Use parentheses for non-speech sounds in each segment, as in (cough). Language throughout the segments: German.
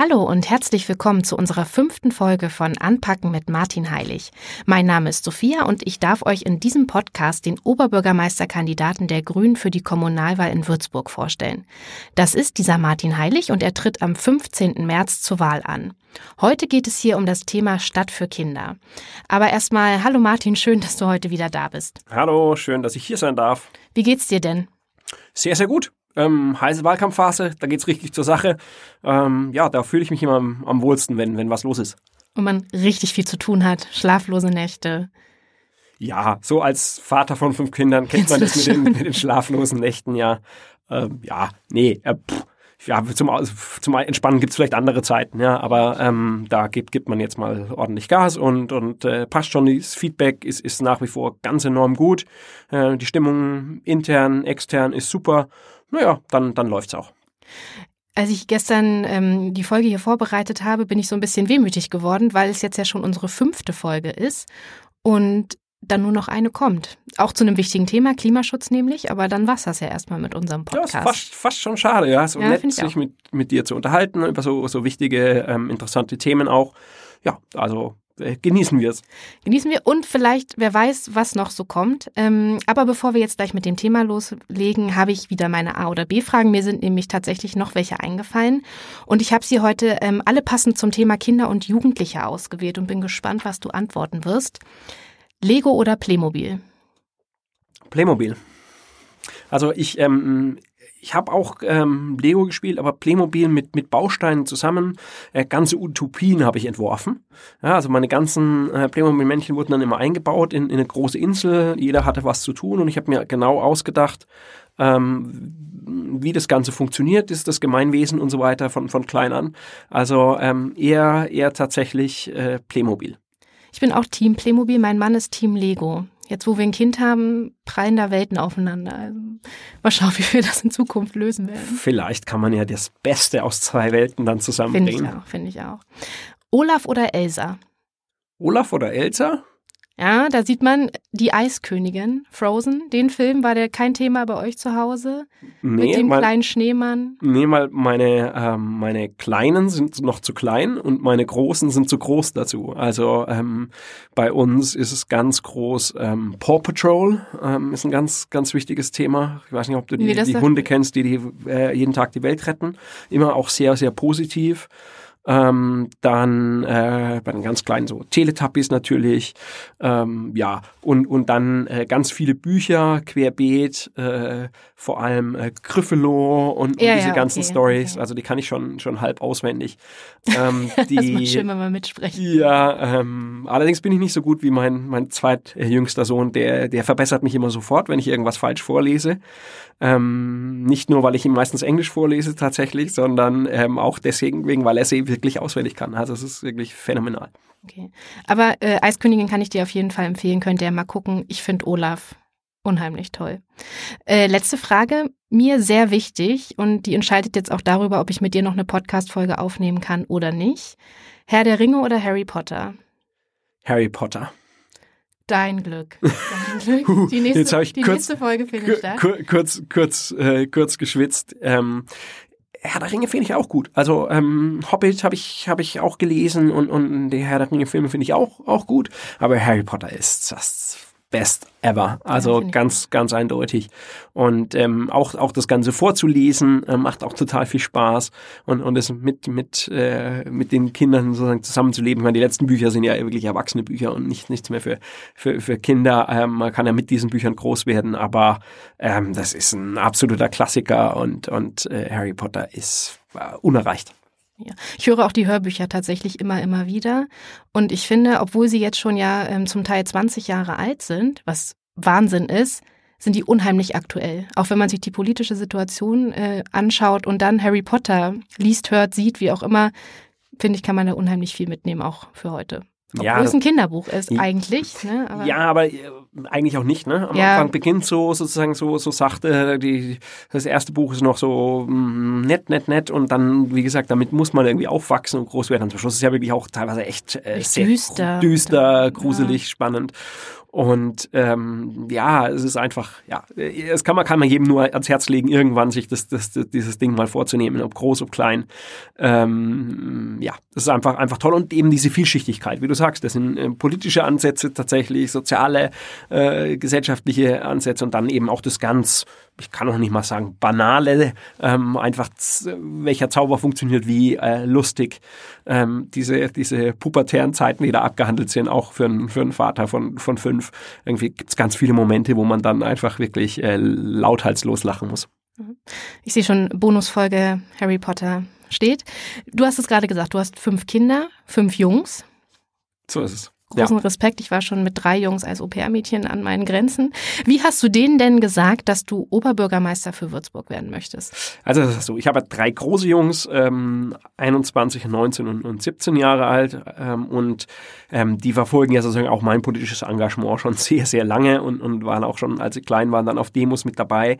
Hallo und herzlich willkommen zu unserer fünften Folge von Anpacken mit Martin Heilig. Mein Name ist Sophia und ich darf euch in diesem Podcast den Oberbürgermeisterkandidaten der Grünen für die Kommunalwahl in Würzburg vorstellen. Das ist dieser Martin Heilig und er tritt am 15. März zur Wahl an. Heute geht es hier um das Thema Stadt für Kinder. Aber erstmal, hallo Martin, schön, dass du heute wieder da bist. Hallo, schön, dass ich hier sein darf. Wie geht's dir denn? Sehr, sehr gut. Ähm, heiße Wahlkampfphase, da geht's richtig zur Sache. Ähm, ja, da fühle ich mich immer am, am wohlsten, wenn, wenn was los ist. Und man richtig viel zu tun hat, schlaflose Nächte. Ja, so als Vater von fünf Kindern kennt man das mit den, mit den schlaflosen Nächten, ja. Ähm, ja, nee, äh, pff, ja, zum, zum Entspannen gibt's vielleicht andere Zeiten, ja, aber ähm, da gibt, gibt man jetzt mal ordentlich Gas und, und äh, passt schon. Das Feedback ist, ist nach wie vor ganz enorm gut. Äh, die Stimmung intern, extern ist super naja, dann, dann läuft's auch. Als ich gestern ähm, die Folge hier vorbereitet habe, bin ich so ein bisschen wehmütig geworden, weil es jetzt ja schon unsere fünfte Folge ist und dann nur noch eine kommt. Auch zu einem wichtigen Thema, Klimaschutz nämlich, aber dann war's das ja erstmal mit unserem Podcast. Ja, ist fast, fast schon schade, ja. So ja, nett, sich mit, mit dir zu unterhalten über so, so wichtige, ähm, interessante Themen auch. Ja, also genießen wir es. Genießen wir und vielleicht, wer weiß, was noch so kommt. Ähm, aber bevor wir jetzt gleich mit dem Thema loslegen, habe ich wieder meine A- oder B-Fragen. Mir sind nämlich tatsächlich noch welche eingefallen. Und ich habe sie heute ähm, alle passend zum Thema Kinder und Jugendliche ausgewählt und bin gespannt, was du antworten wirst. Lego oder Playmobil? Playmobil. Also ich, ähm, ich habe auch ähm, Lego gespielt, aber Playmobil mit, mit Bausteinen zusammen. Äh, ganze Utopien habe ich entworfen. Ja, also meine ganzen äh, Playmobil-Männchen wurden dann immer eingebaut in, in eine große Insel. Jeder hatte was zu tun und ich habe mir genau ausgedacht, ähm, wie das Ganze funktioniert, ist das Gemeinwesen und so weiter von, von klein an. Also ähm, eher, eher tatsächlich äh, Playmobil. Ich bin auch Team Playmobil, mein Mann ist Team Lego. Jetzt, wo wir ein Kind haben, prallen da Welten aufeinander. Also, mal schauen, (laughs) wie wir das in Zukunft lösen werden. Vielleicht kann man ja das Beste aus zwei Welten dann zusammenbringen. Finde ich auch, finde ich auch. Olaf oder Elsa? Olaf oder Elsa? Ja, da sieht man die Eiskönigin, Frozen. Den Film war der kein Thema bei euch zu Hause? Nee, mit dem mal, kleinen Schneemann? Nee, weil meine, ähm, meine Kleinen sind noch zu klein und meine Großen sind zu groß dazu. Also ähm, bei uns ist es ganz groß. Ähm, Paw Patrol ähm, ist ein ganz, ganz wichtiges Thema. Ich weiß nicht, ob du die, nee, die Hunde kennst, die, die äh, jeden Tag die Welt retten. Immer auch sehr, sehr positiv. Ähm, dann äh, bei den ganz kleinen so Teletubbies natürlich. Ähm, ja, und, und dann äh, ganz viele Bücher, querbeet, äh, vor allem äh, Gryffalo und, ja, und diese ja, ganzen okay, Stories. Okay. Also die kann ich schon, schon halb auswendig. (laughs) Ähm, die, das macht schön, wenn man mitsprechen. Ja, ähm, allerdings bin ich nicht so gut wie mein, mein zweitjüngster Sohn. Der, der verbessert mich immer sofort, wenn ich irgendwas falsch vorlese. Ähm, nicht nur, weil ich ihm meistens Englisch vorlese tatsächlich, sondern ähm, auch deswegen, wegen, weil er sie wirklich auswendig kann. Also es ist wirklich phänomenal. Okay. Aber äh, Eiskönigin kann ich dir auf jeden Fall empfehlen, könnt ihr mal gucken. Ich finde Olaf unheimlich toll. Äh, letzte Frage, mir sehr wichtig und die entscheidet jetzt auch darüber, ob ich mit dir noch eine Podcast-Folge aufnehmen kann oder nicht. Herr der Ringe oder Harry Potter? Harry Potter. Dein Glück. (laughs) Dein Glück. Die nächste, die kurz, nächste Folge findet statt. Kurz, kurz, äh, kurz geschwitzt. Ähm, Herr der Ringe finde ich auch gut. Also ähm, Hobbit habe ich hab ich auch gelesen und und die Herr der Ringe Filme finde ich auch auch gut. Aber Harry Potter ist das best ever. Also ja, ganz, ganz eindeutig. Und ähm, auch, auch das Ganze vorzulesen äh, macht auch total viel Spaß und, und es mit, mit, äh, mit den Kindern sozusagen zusammenzuleben. Ich meine, die letzten Bücher sind ja wirklich erwachsene Bücher und nicht, nichts mehr für, für, für Kinder. Ähm, man kann ja mit diesen Büchern groß werden, aber ähm, das ist ein absoluter Klassiker und, und äh, Harry Potter ist äh, unerreicht. Ja. Ich höre auch die Hörbücher tatsächlich immer, immer wieder. Und ich finde, obwohl sie jetzt schon ja ähm, zum Teil 20 Jahre alt sind, was Wahnsinn ist, sind die unheimlich aktuell. Auch wenn man sich die politische Situation äh, anschaut und dann Harry Potter liest, hört, sieht, wie auch immer, finde ich, kann man da unheimlich viel mitnehmen, auch für heute. Obwohl ja, es ein Kinderbuch ist eigentlich. Ne? Aber ja, aber äh, eigentlich auch nicht. Ne? Am ja. Anfang beginnt so sozusagen so, so sachte. Die, das erste Buch ist noch so mm, nett, nett, nett. Und dann, wie gesagt, damit muss man irgendwie aufwachsen und groß werden. Und zum Schluss ist ja wirklich auch teilweise echt äh, sehr düster, düster gruselig, ja. spannend. Und ähm, ja, es ist einfach, ja, es kann man, kann man jedem nur ans Herz legen, irgendwann sich das, das, das dieses Ding mal vorzunehmen, ob groß, ob klein. Ähm, ja, das ist einfach, einfach toll. Und eben diese Vielschichtigkeit, wie du sagst, das sind äh, politische Ansätze tatsächlich, soziale, äh, gesellschaftliche Ansätze und dann eben auch das ganz, ich kann auch nicht mal sagen, banale, ähm, einfach welcher Zauber funktioniert wie, äh, lustig, ähm, diese, diese pubertären Zeiten, die da abgehandelt sind, auch für, einen für einen Vater von, von fünf. Irgendwie gibt es ganz viele Momente, wo man dann einfach wirklich äh, lauthals lachen muss. Mhm. Ich sehe schon Bonusfolge Harry Potter steht. Du hast es gerade gesagt, du hast fünf Kinder, fünf Jungs. So ist es großen ja. Respekt. Ich war schon mit drei Jungs als Au-pair-Mädchen an meinen Grenzen. Wie hast du denen denn gesagt, dass du Oberbürgermeister für Würzburg werden möchtest? Also das ist so, ich habe drei große Jungs, ähm, 21, 19 und, und 17 Jahre alt ähm, und ähm, die verfolgen ja sozusagen auch mein politisches Engagement schon (laughs) sehr, sehr lange und, und waren auch schon, als sie klein waren, dann auf Demos mit dabei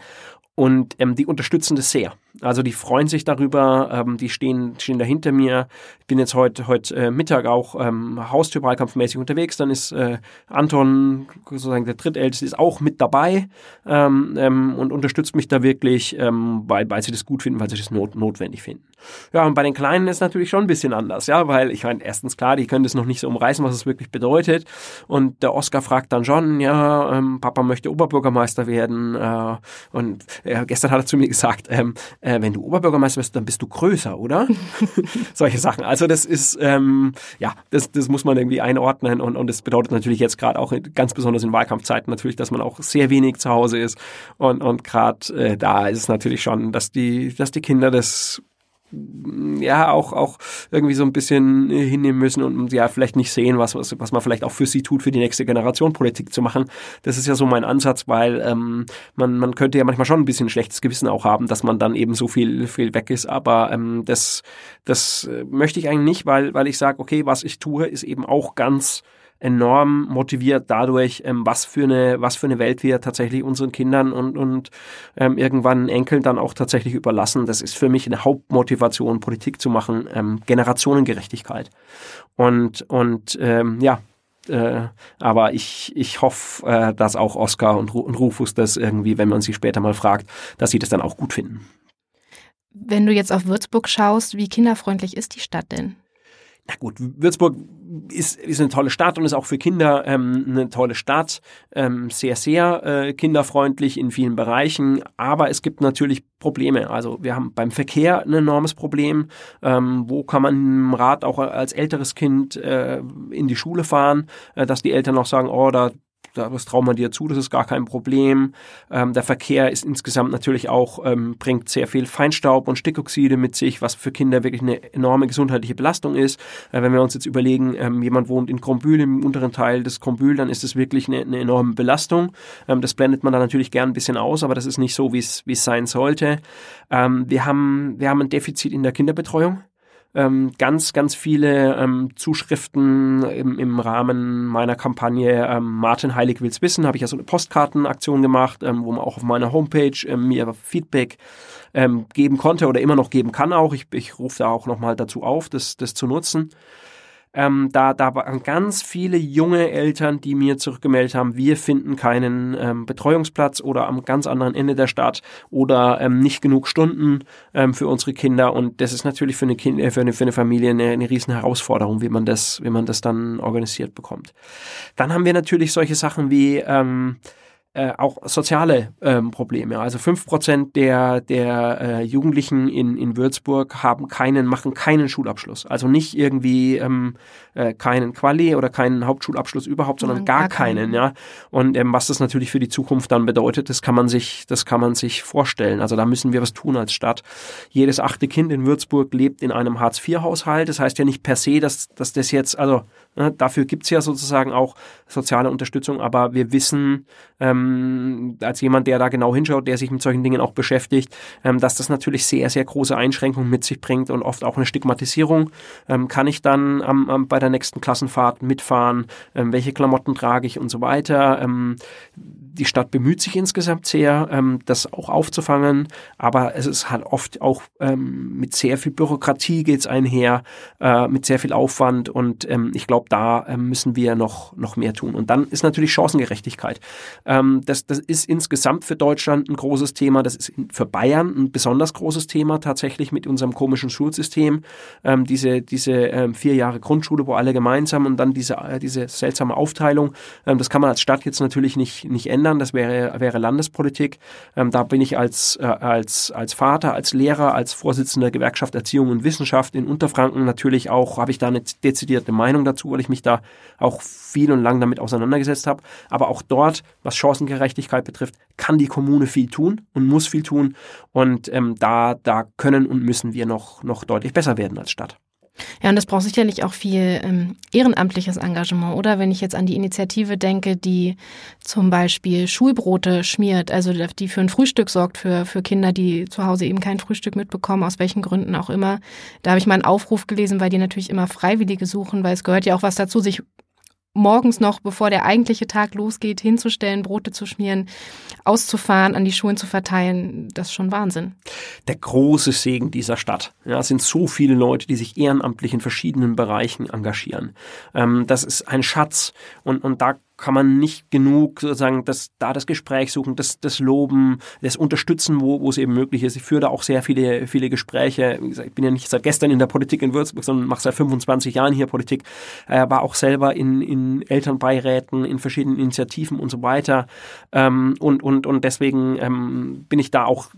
und ähm, die unterstützen das sehr. Also die freuen sich darüber, ähm, die stehen, stehen da hinter mir. Ich bin jetzt heute heute äh, Mittag auch ähm, Haustürwahlkampfmäßig unterwegs. Dann ist äh, Anton, sozusagen der drittälteste, ist auch mit dabei ähm, ähm, und unterstützt mich da wirklich, ähm, weil, weil sie das gut finden, weil sie das not, notwendig finden. Ja, und bei den Kleinen ist natürlich schon ein bisschen anders, ja, weil ich meine, erstens klar, die können das noch nicht so umreißen, was es wirklich bedeutet. Und der Oscar fragt dann schon, ja, ähm, Papa möchte Oberbürgermeister werden. Äh, und äh, gestern hat er zu mir (laughs) gesagt, äh, wenn du Oberbürgermeister bist, dann bist du größer, oder? (laughs) Solche Sachen. Also das ist, ähm, ja, das, das muss man irgendwie einordnen und, und das bedeutet natürlich jetzt gerade auch ganz besonders in Wahlkampfzeiten natürlich, dass man auch sehr wenig zu Hause ist und, und gerade äh, da ist es natürlich schon, dass die, dass die Kinder das ja auch auch irgendwie so ein bisschen hinnehmen müssen und ja vielleicht nicht sehen, was, was was man vielleicht auch für sie tut, für die nächste Generation Politik zu machen. Das ist ja so mein Ansatz, weil ähm, man man könnte ja manchmal schon ein bisschen schlechtes Gewissen auch haben, dass man dann eben so viel viel weg ist, aber ähm, das das möchte ich eigentlich nicht, weil weil ich sage, okay, was ich tue, ist eben auch ganz enorm motiviert dadurch, ähm, was für eine, was für eine Welt wir tatsächlich unseren Kindern und, und ähm, irgendwann Enkeln dann auch tatsächlich überlassen. Das ist für mich eine Hauptmotivation, Politik zu machen, ähm, Generationengerechtigkeit. Und, und ähm, ja, äh, aber ich, ich hoffe, äh, dass auch Oscar und, und Rufus das irgendwie, wenn man sie später mal fragt, dass sie das dann auch gut finden. Wenn du jetzt auf Würzburg schaust, wie kinderfreundlich ist die Stadt denn? Na gut, Würzburg ist, ist eine tolle Stadt und ist auch für Kinder ähm, eine tolle Stadt. Ähm, sehr, sehr äh, kinderfreundlich in vielen Bereichen. Aber es gibt natürlich Probleme. Also wir haben beim Verkehr ein enormes Problem. Ähm, wo kann man im Rad auch als älteres Kind äh, in die Schule fahren, äh, dass die Eltern auch sagen, oh, da das trauen wir dir zu, das ist gar kein Problem. Ähm, der Verkehr ist insgesamt natürlich auch, ähm, bringt sehr viel Feinstaub und Stickoxide mit sich, was für Kinder wirklich eine enorme gesundheitliche Belastung ist. Äh, wenn wir uns jetzt überlegen, ähm, jemand wohnt in Krombühl, im unteren Teil des Krombühl, dann ist das wirklich eine, eine enorme Belastung. Ähm, das blendet man dann natürlich gern ein bisschen aus, aber das ist nicht so, wie es sein sollte. Ähm, wir, haben, wir haben ein Defizit in der Kinderbetreuung ähm, ganz, ganz viele ähm, Zuschriften im, im Rahmen meiner Kampagne ähm, Martin Heilig will's wissen, habe ich ja so eine Postkartenaktion gemacht, ähm, wo man auch auf meiner Homepage ähm, mir Feedback ähm, geben konnte oder immer noch geben kann auch. Ich, ich rufe da auch nochmal dazu auf, das, das zu nutzen. Ähm, da, da waren ganz viele junge Eltern, die mir zurückgemeldet haben, wir finden keinen ähm, Betreuungsplatz oder am ganz anderen Ende der Stadt oder ähm, nicht genug Stunden ähm, für unsere Kinder. Und das ist natürlich für eine, kind, äh, für eine, für eine Familie eine, eine riesen Herausforderung, wie man das, wie man das dann organisiert bekommt. Dann haben wir natürlich solche Sachen wie ähm, äh, auch soziale ähm, Probleme. Also fünf Prozent der, der äh, Jugendlichen in, in Würzburg haben keinen, machen keinen Schulabschluss. Also nicht irgendwie ähm, äh, keinen Quali oder keinen Hauptschulabschluss überhaupt, sondern gar, gar keinen, keinen, ja. Und ähm, was das natürlich für die Zukunft dann bedeutet, das kann man sich, das kann man sich vorstellen. Also da müssen wir was tun als Stadt. Jedes achte Kind in Würzburg lebt in einem Hartz-IV-Haushalt. Das heißt ja nicht per se, dass, dass das jetzt, also dafür gibt's ja sozusagen auch soziale Unterstützung, aber wir wissen, ähm, als jemand, der da genau hinschaut, der sich mit solchen Dingen auch beschäftigt, ähm, dass das natürlich sehr, sehr große Einschränkungen mit sich bringt und oft auch eine Stigmatisierung. Ähm, kann ich dann am, am, bei der nächsten Klassenfahrt mitfahren? Ähm, welche Klamotten trage ich und so weiter? Die Stadt bemüht sich insgesamt sehr, ähm, das auch aufzufangen, aber es ist halt oft auch ähm, mit sehr viel Bürokratie geht's einher, äh, mit sehr viel Aufwand und ähm, ich glaube, glaube, da äh, müssen wir noch, noch mehr tun. Und dann ist natürlich Chancengerechtigkeit. Ähm, das, das ist insgesamt für Deutschland ein großes Thema. Das ist für Bayern ein besonders großes Thema tatsächlich mit unserem komischen Schulsystem. Ähm, diese diese ähm, vier Jahre Grundschule, wo alle gemeinsam und dann diese, äh, diese seltsame Aufteilung. Ähm, das kann man als Stadt jetzt natürlich nicht, nicht ändern. Das wäre, wäre Landespolitik. Ähm, da bin ich als, äh, als, als Vater, als Lehrer, als Vorsitzender Gewerkschaft Erziehung und Wissenschaft in Unterfranken natürlich auch, habe ich da eine dezidierte Meinung dazu, weil ich mich da auch viel und lang damit auseinandergesetzt habe. Aber auch dort, was Chancengerechtigkeit betrifft, kann die Kommune viel tun und muss viel tun. Und ähm, da, da können und müssen wir noch, noch deutlich besser werden als Stadt. Ja, und das braucht sicherlich auch viel ähm, ehrenamtliches Engagement, oder? Wenn ich jetzt an die Initiative denke, die zum Beispiel Schulbrote schmiert, also die für ein Frühstück sorgt für, für Kinder, die zu Hause eben kein Frühstück mitbekommen, aus welchen Gründen auch immer. Da habe ich mal einen Aufruf gelesen, weil die natürlich immer Freiwillige suchen, weil es gehört ja auch was dazu, sich morgens noch, bevor der eigentliche Tag losgeht, hinzustellen, Brote zu schmieren, auszufahren, an die Schulen zu verteilen, das ist schon Wahnsinn. Der große Segen dieser Stadt. Ja, es sind so viele Leute, die sich ehrenamtlich in verschiedenen Bereichen engagieren. Ähm, das ist ein Schatz und, und da kann man nicht genug sozusagen das, da das Gespräch suchen, das, das Loben, das Unterstützen, wo, wo es eben möglich ist. Ich führe da auch sehr viele, viele Gespräche. Wie gesagt, ich bin ja nicht seit gestern in der Politik in Würzburg, sondern mache seit 25 Jahren hier Politik, äh, war auch selber in, in Elternbeiräten, in verschiedenen Initiativen und so weiter. Ähm, und, und, und deswegen ähm, bin ich da auch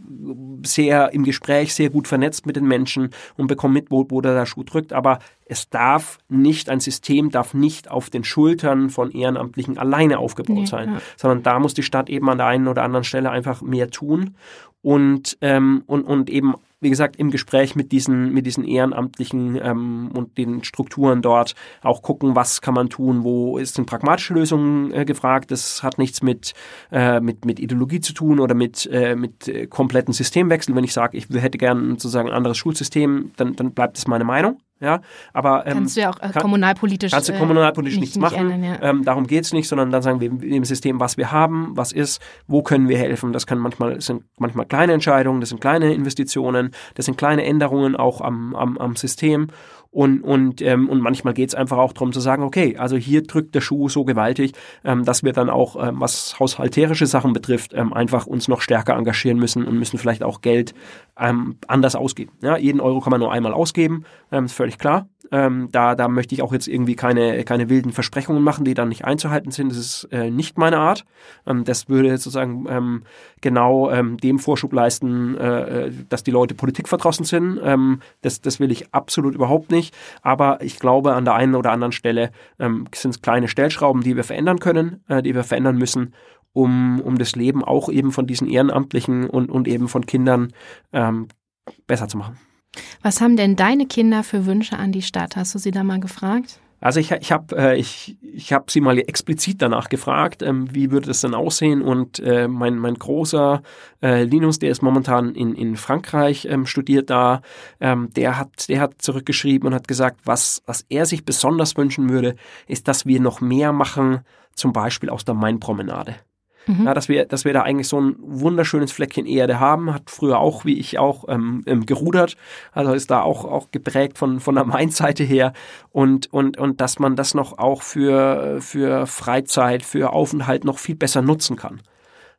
sehr im Gespräch, sehr gut vernetzt mit den Menschen und bekomme mit, wo, wo der Schuh drückt. Aber es darf nicht, ein System darf nicht auf den Schultern von Ehrenamtlichen alleine aufgebaut nee, sein, ja. sondern da muss die Stadt eben an der einen oder anderen Stelle einfach mehr tun und, ähm, und, und eben wie gesagt, im Gespräch mit diesen, mit diesen Ehrenamtlichen ähm, und den Strukturen dort auch gucken, was kann man tun, wo ist eine pragmatische Lösung äh, gefragt. Das hat nichts mit, äh, mit, mit Ideologie zu tun oder mit, äh, mit äh, kompletten Systemwechsel. Wenn ich sage, ich hätte gern sozusagen ein anderes Schulsystem, dann, dann bleibt es meine Meinung. Ja, aber ähm, kannst du ja auch äh, kommunalpolitisch kannst du kommunalpolitisch äh, nichts nicht machen. Ändern, ja. ähm, darum geht's nicht, sondern dann sagen wir im System, was wir haben, was ist, wo können wir helfen. Das kann manchmal das sind manchmal kleine Entscheidungen, das sind kleine Investitionen, das sind kleine Änderungen auch am, am, am System. Und, und, ähm, und manchmal geht es einfach auch darum zu sagen, okay, also hier drückt der Schuh so gewaltig, ähm, dass wir dann auch, ähm, was haushalterische Sachen betrifft, ähm, einfach uns noch stärker engagieren müssen und müssen vielleicht auch Geld ähm, anders ausgeben. Ja, jeden Euro kann man nur einmal ausgeben, ähm, ist völlig klar. Ähm, da, da möchte ich auch jetzt irgendwie keine, keine wilden Versprechungen machen, die dann nicht einzuhalten sind. Das ist äh, nicht meine Art. Ähm, das würde sozusagen ähm, genau ähm, dem Vorschub leisten, äh, äh, dass die Leute Politik verdrossen sind. Ähm, das, das will ich absolut überhaupt nicht. Aber ich glaube, an der einen oder anderen Stelle ähm, sind es kleine Stellschrauben, die wir verändern können, äh, die wir verändern müssen um, um das Leben auch eben von diesen Ehrenamtlichen und, und eben von Kindern ähm, besser zu machen. Was haben denn deine Kinder für Wünsche an die Stadt? Hast du sie da mal gefragt? Also ich, ich habe äh, ich, ich hab sie mal explizit danach gefragt, ähm, wie würde das denn aussehen und äh, mein, mein großer äh, Linus, der ist momentan in, in Frankreich, ähm, studiert da, ähm, der, hat, der hat zurückgeschrieben und hat gesagt, was, was er sich besonders wünschen würde, ist, dass wir noch mehr machen, zum Beispiel aus der Main-Promenade. Mhm. Ja, dass wir, dass wir da eigentlich so ein wunderschönes Fleckchen Erde haben, hat früher auch, wie ich auch, ähm, ähm, gerudert, also ist da auch, auch geprägt von, von der (laughs) Main-Seite her und, und, und dass man das noch auch für, für Freizeit, für Aufenthalt noch viel besser nutzen kann.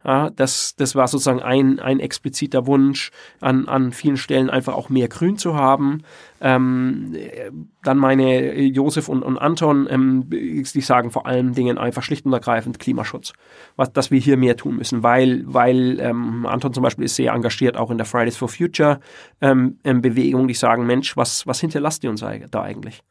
Ja, das, das war sozusagen ein, ein expliziter Wunsch, an, an vielen Stellen einfach auch mehr Grün zu haben. Ähm, dann meine Josef und, und Anton, ähm, die sagen vor allen Dingen einfach schlicht und ergreifend Klimaschutz, was, dass wir hier mehr tun müssen, weil, weil ähm, Anton zum Beispiel ist sehr engagiert auch in der Fridays for Future ähm, ähm Bewegung, die sagen, Mensch, was, was hinterlasst ihr uns da eigentlich?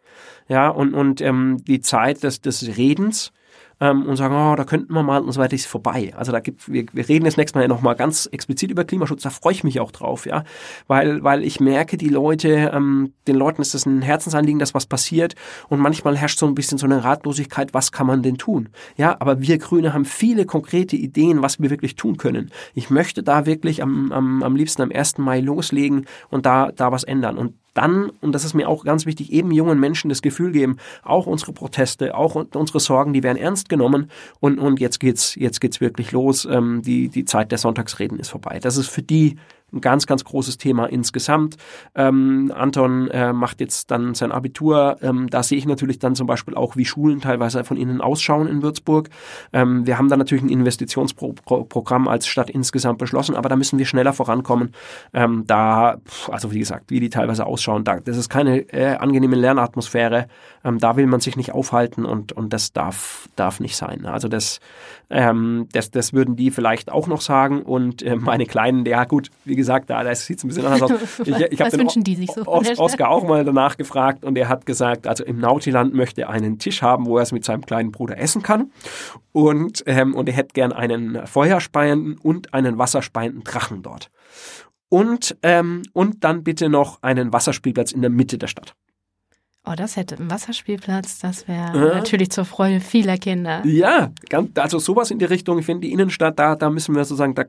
Ja, und, und ähm, die Zeit des, des Redens, ähm, und sagen, oh, da könnten wir mal und so weiter, ist vorbei. Also da gibt, wir, wir reden jetzt nächstes Mal nochmal ganz explizit über Klimaschutz, da freue ich mich auch drauf, ja, weil, weil ich merke, die Leute, ähm, den Leuten ist das ein Herzensanliegen, dass was passiert und manchmal herrscht so ein bisschen so eine Ratlosigkeit, was kann man denn tun? Ja, aber wir Grüne haben viele konkrete Ideen, was wir wirklich tun können. Ich möchte da wirklich am, am, am liebsten am 1. Mai loslegen und da, da was ändern. Und dann, und das ist mir auch ganz wichtig, eben jungen Menschen das Gefühl geben, auch unsere Proteste, auch unsere Sorgen, die werden ernst genommen und, und jetzt geht's, jetzt geht's wirklich los. Ähm, die, die Zeit der Sonntagsreden ist vorbei. Das ist für die ein ganz, ganz großes Thema insgesamt. Ähm, Anton äh, macht jetzt dann sein Abitur. Ähm, da sehe ich natürlich dann zum Beispiel auch, wie Schulen teilweise von innen ausschauen in Würzburg. Ähm, wir haben da natürlich ein Investitionsprogramm als Stadt insgesamt beschlossen, aber da müssen wir schneller vorankommen. Ähm, da, also wie gesagt, wie die teilweise ausschauen, da, das ist keine äh, angenehme Lernatmosphäre. Ähm, da will man sich nicht aufhalten und, und das darf, darf nicht sein. Also das, ähm, das, das würden die vielleicht auch noch sagen. Und äh, meine Kleinen, ja gut, wie gesagt, da, da sieht es ein bisschen anders aus. (laughs) Ich, ich Was wünschen die sich so? Os Oscar auch mal danach gefragt und er hat gesagt, also im Nautiland möchte er einen Tisch haben, wo er es mit seinem kleinen Bruder essen kann. Und, ähm, und er hätte gern einen feuerspeienden und einen wasserspeienden Drachen dort. Und, ähm, und dann bitte noch einen Wasserspielplatz in der Mitte der Stadt. Oh, das hätte ein Wasserspielplatz, das wäre äh? natürlich zur Freude vieler Kinder. Ja, also sowas in die Richtung. Ich finde, die Innenstadt, da, da müssen wir sozusagen, da,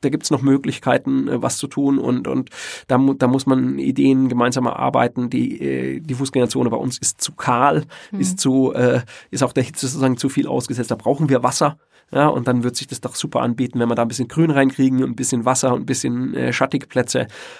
da gibt es noch Möglichkeiten, äh, was zu tun und, und da, da muss man Ideen gemeinsam erarbeiten. Die, äh, die Fußgängerzone bei uns ist zu kahl, hm. ist zu, äh, ist auch der Hitze sozusagen zu viel ausgesetzt. Da brauchen wir Wasser. Ja, und dann wird sich das doch super anbieten, wenn wir da ein bisschen Grün reinkriegen und ein bisschen Wasser und ein bisschen äh, schattige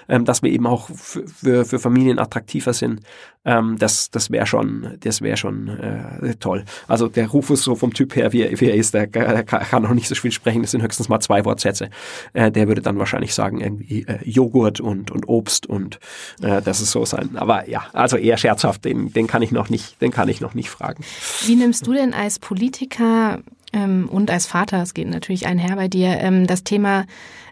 ähm, dass wir eben auch für, für Familien attraktiver sind. Ähm, das das wäre schon, das wäre schon äh, toll. Also der Rufus so vom Typ her, wie, wie er ist, der, der kann noch nicht so viel sprechen. Das sind höchstens mal zwei Wortsätze. Äh, der würde dann wahrscheinlich sagen irgendwie äh, Joghurt und und Obst und äh, das ist so sein. Aber ja, also eher scherzhaft. Den den kann ich noch nicht, den kann ich noch nicht fragen. Wie nimmst du denn als Politiker ähm, und als Vater, es geht natürlich einher bei dir, ähm, das Thema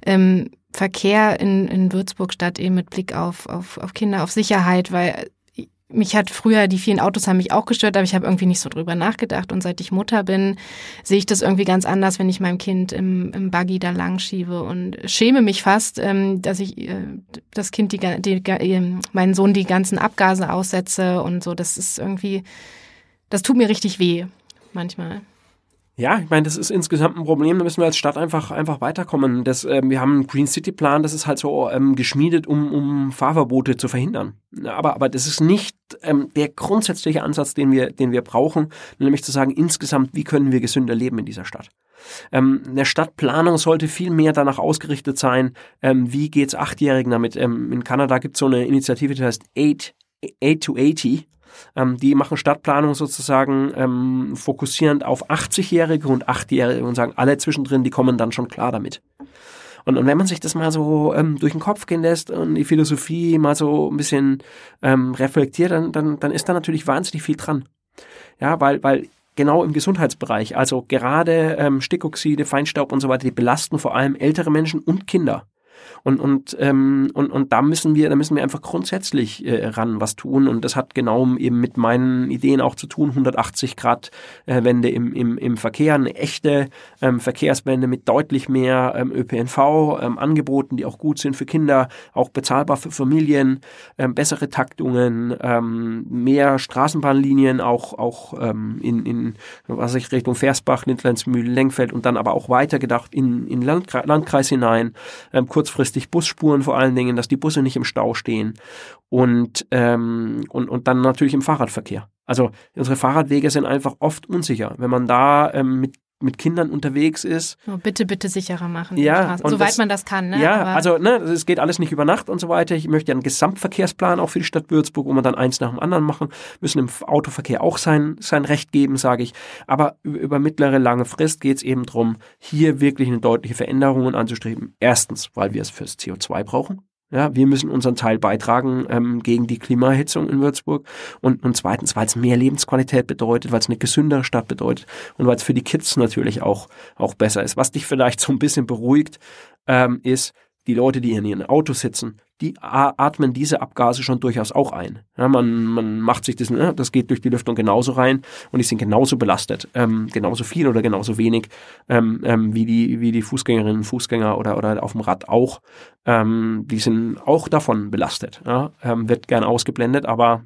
ähm, Verkehr in, in Würzburg statt eben mit Blick auf, auf, auf Kinder, auf Sicherheit, weil mich hat früher, die vielen Autos haben mich auch gestört, aber ich habe irgendwie nicht so drüber nachgedacht. Und seit ich Mutter bin, sehe ich das irgendwie ganz anders, wenn ich meinem Kind im, im Buggy da lang schiebe und schäme mich fast, ähm, dass ich äh, das Kind, die, die, äh, meinen Sohn die ganzen Abgase aussetze und so. Das ist irgendwie, das tut mir richtig weh manchmal. Ja, ich meine, das ist insgesamt ein Problem. Da müssen wir als Stadt einfach einfach weiterkommen. Das, äh, wir haben einen Green City Plan, das ist halt so ähm, geschmiedet, um, um Fahrverbote zu verhindern. Aber aber das ist nicht ähm, der grundsätzliche Ansatz, den wir den wir brauchen, nämlich zu sagen insgesamt, wie können wir gesünder leben in dieser Stadt. Ähm, eine Stadtplanung sollte viel mehr danach ausgerichtet sein, ähm, wie geht's Achtjährigen damit. Ähm, in Kanada gibt es so eine Initiative, die heißt Eight, Eight to 80 ähm, die machen Stadtplanung sozusagen ähm, fokussierend auf 80-Jährige und 8-Jährige und sagen, alle zwischendrin, die kommen dann schon klar damit. Und, und wenn man sich das mal so ähm, durch den Kopf gehen lässt und die Philosophie mal so ein bisschen ähm, reflektiert, dann, dann, dann ist da natürlich wahnsinnig viel dran. Ja, weil, weil genau im Gesundheitsbereich, also gerade ähm, Stickoxide, Feinstaub und so weiter, die belasten vor allem ältere Menschen und Kinder. Und, und, ähm, und, und da müssen wir, da müssen wir einfach grundsätzlich äh, ran was tun. Und das hat genau eben mit meinen Ideen auch zu tun. 180 Grad äh, Wende im, im, im Verkehr, eine echte ähm, Verkehrswende mit deutlich mehr ähm, ÖPNV, ähm, Angeboten, die auch gut sind für Kinder, auch bezahlbar für Familien, ähm, bessere Taktungen, ähm, mehr Straßenbahnlinien, auch, auch ähm, in, in was ich Richtung Versbach, Lindlandsmühl, Lenkfeld und dann aber auch weitergedacht in, in Landkreis, Landkreis hinein, ähm, kurzfristig kurzfristig Busspuren vor allen Dingen, dass die Busse nicht im Stau stehen und, ähm, und, und dann natürlich im Fahrradverkehr. Also unsere Fahrradwege sind einfach oft unsicher. Wenn man da ähm, mit mit Kindern unterwegs ist. Oh, bitte, bitte sicherer machen. Ja, soweit das, man das kann. Ne? Ja, Aber also ne, es geht alles nicht über Nacht und so weiter. Ich möchte einen Gesamtverkehrsplan auch für die Stadt Würzburg, wo man dann eins nach dem anderen machen. Müssen im Autoverkehr auch sein, sein Recht geben, sage ich. Aber über mittlere, lange Frist geht es eben darum, hier wirklich eine deutliche Veränderung anzustreben. Erstens, weil wir es fürs CO2 brauchen. Ja, wir müssen unseren Teil beitragen ähm, gegen die Klimaerhitzung in Würzburg. Und, und zweitens, weil es mehr Lebensqualität bedeutet, weil es eine gesündere Stadt bedeutet und weil es für die Kids natürlich auch, auch besser ist. Was dich vielleicht so ein bisschen beruhigt, ähm, ist, die Leute, die in ihren Auto sitzen, die atmen diese Abgase schon durchaus auch ein. Ja, man, man macht sich das, ne, das geht durch die Lüftung genauso rein und die sind genauso belastet, ähm, genauso viel oder genauso wenig ähm, ähm, wie die wie die Fußgängerinnen und Fußgänger oder oder auf dem Rad auch. Ähm, die sind auch davon belastet. Ja, ähm, wird gern ausgeblendet, aber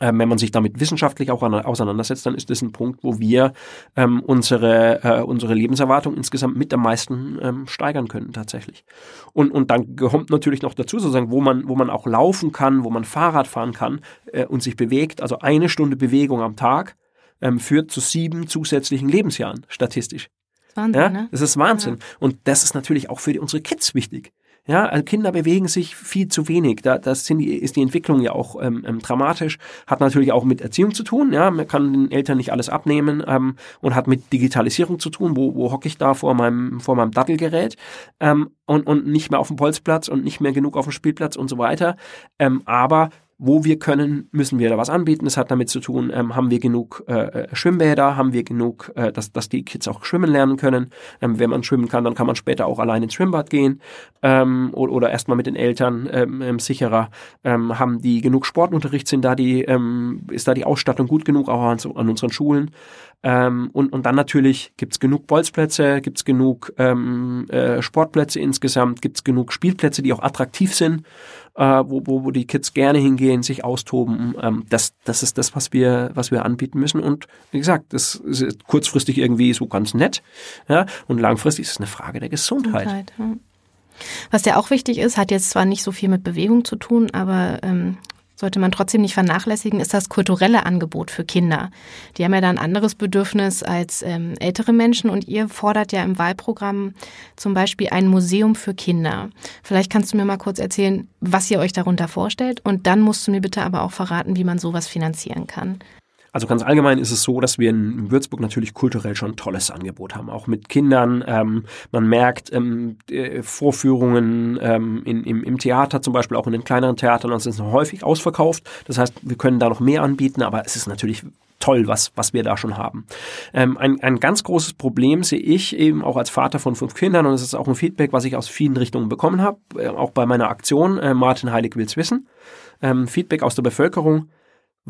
wenn man sich damit wissenschaftlich auch auseinandersetzt, dann ist das ein Punkt, wo wir ähm, unsere, äh, unsere Lebenserwartung insgesamt mit am meisten ähm, steigern können tatsächlich. Und, und dann kommt natürlich noch dazu, sozusagen, wo man, wo man auch laufen kann, wo man Fahrrad fahren kann äh, und sich bewegt. Also eine Stunde Bewegung am Tag ähm, führt zu sieben zusätzlichen Lebensjahren statistisch. Wahnsinn, ja? ne? Das ist Wahnsinn. Ja. Und das ist natürlich auch für die, unsere Kids wichtig. Ja, also Kinder bewegen sich viel zu wenig. Da das sind die, ist die Entwicklung ja auch ähm, ähm, dramatisch. Hat natürlich auch mit Erziehung zu tun. Ja, man kann den Eltern nicht alles abnehmen ähm, und hat mit Digitalisierung zu tun. Wo, wo hocke ich da vor meinem vor meinem Dattelgerät ähm, und und nicht mehr auf dem Bolzplatz und nicht mehr genug auf dem Spielplatz und so weiter. Ähm, aber wo wir können, müssen wir da was anbieten. Das hat damit zu tun, ähm, haben wir genug äh, äh, Schwimmbäder, haben wir genug, äh, dass, dass die Kids auch schwimmen lernen können. Ähm, wenn man schwimmen kann, dann kann man später auch allein ins Schwimmbad gehen ähm, oder, oder erstmal mit den Eltern ähm, ähm, sicherer. Ähm, haben die genug Sportunterricht, sind da die, ähm, ist da die Ausstattung gut genug auch an, an unseren Schulen. Ähm, und, und dann natürlich gibt's genug Bolzplätze, gibt's genug ähm, äh, Sportplätze insgesamt, gibt's genug Spielplätze, die auch attraktiv sind äh, wo, wo, wo die Kids gerne hingehen, sich austoben. Ähm, das, das ist das, was wir, was wir anbieten müssen. Und wie gesagt, das ist kurzfristig irgendwie so ganz nett. Ja, und langfristig ist es eine Frage der Gesundheit. Gesundheit ja. Was ja auch wichtig ist, hat jetzt zwar nicht so viel mit Bewegung zu tun, aber ähm, sollte man trotzdem nicht vernachlässigen, ist das kulturelle Angebot für Kinder. Die haben ja da ein anderes Bedürfnis als ähm, ältere Menschen und ihr fordert ja im Wahlprogramm zum Beispiel ein Museum für Kinder. Vielleicht kannst du mir mal kurz erzählen, was ihr euch darunter vorstellt und dann musst du mir bitte aber auch verraten, wie man sowas finanzieren kann. Also ganz allgemein ist es so, dass wir in Würzburg natürlich kulturell schon ein tolles Angebot haben, auch mit Kindern. Ähm, man merkt ähm, äh, Vorführungen ähm, in, im, im Theater zum Beispiel, auch in den kleineren Theatern, das ist noch häufig ausverkauft. Das heißt, wir können da noch mehr anbieten, aber es ist natürlich toll, was, was wir da schon haben. Ähm, ein, ein ganz großes Problem sehe ich eben auch als Vater von fünf Kindern und es ist auch ein Feedback, was ich aus vielen Richtungen bekommen habe, äh, auch bei meiner Aktion äh, Martin Heilig will's wissen. Ähm, Feedback aus der Bevölkerung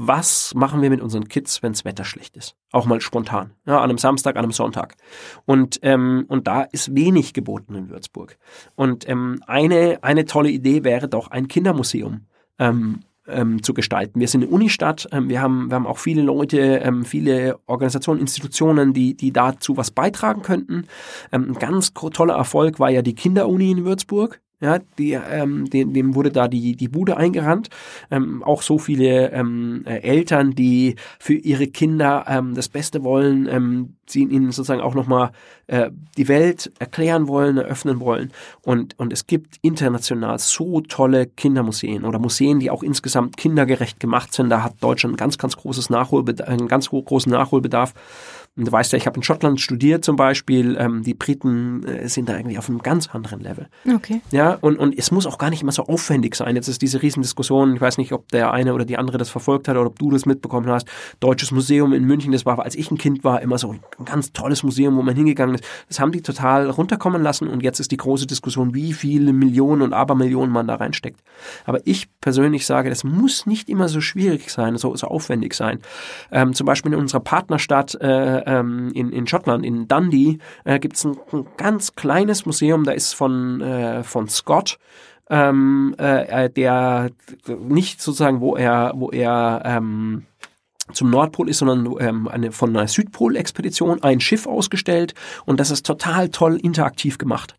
was machen wir mit unseren Kids, wenns Wetter schlecht ist? Auch mal spontan, ja, an einem Samstag, an einem Sonntag. Und, ähm, und da ist wenig geboten in Würzburg. Und ähm, eine, eine tolle Idee wäre doch ein Kindermuseum. Ähm, ähm, zu gestalten. Wir sind eine Unistadt, ähm, wir, haben, wir haben auch viele Leute, ähm, viele Organisationen, Institutionen, die, die dazu was beitragen könnten. Ähm, ein ganz toller Erfolg war ja die Kinderuni in Würzburg. Ja, die, ähm, dem, dem wurde da die, die Bude eingerannt. Ähm, auch so viele ähm, äh, Eltern, die für ihre Kinder ähm, das Beste wollen, ähm, sie ihnen sozusagen auch nochmal äh, die Welt erklären wollen, eröffnen wollen. Und, und es gibt international so tolle Kindermuseen oder Museen, die auch insgesamt kindergerecht gemacht sind. Da hat Deutschland ganz, ganz großes Nachholbedarf, einen ganz großen Nachholbedarf. Und du weißt ja, ich habe in Schottland studiert zum Beispiel. Ähm, die Briten äh, sind da irgendwie auf einem ganz anderen Level. Okay. Ja, und, und es muss auch gar nicht immer so aufwendig sein. Jetzt ist diese Riesendiskussion, ich weiß nicht, ob der eine oder die andere das verfolgt hat oder ob du das mitbekommen hast. Deutsches Museum in München, das war, als ich ein Kind war, immer so ein ganz tolles Museum, wo man hingegangen ist. Das haben die total runterkommen lassen und jetzt ist die große Diskussion, wie viele Millionen und Abermillionen man da reinsteckt. Aber ich persönlich sage, das muss nicht immer so schwierig sein, so, so aufwendig sein. Ähm, zum Beispiel in unserer Partnerstadt äh, ähm, in, in Schottland, in Dundee, äh, gibt es ein, ein, ganz kleines Museum, da ist von, äh, von Scott, ähm, äh, äh, der nicht sozusagen, wo er, wo er ähm, zum Nordpol ist, sondern ähm, eine, von einer Südpol-Expedition ein Schiff ausgestellt und das ist total toll interaktiv gemacht.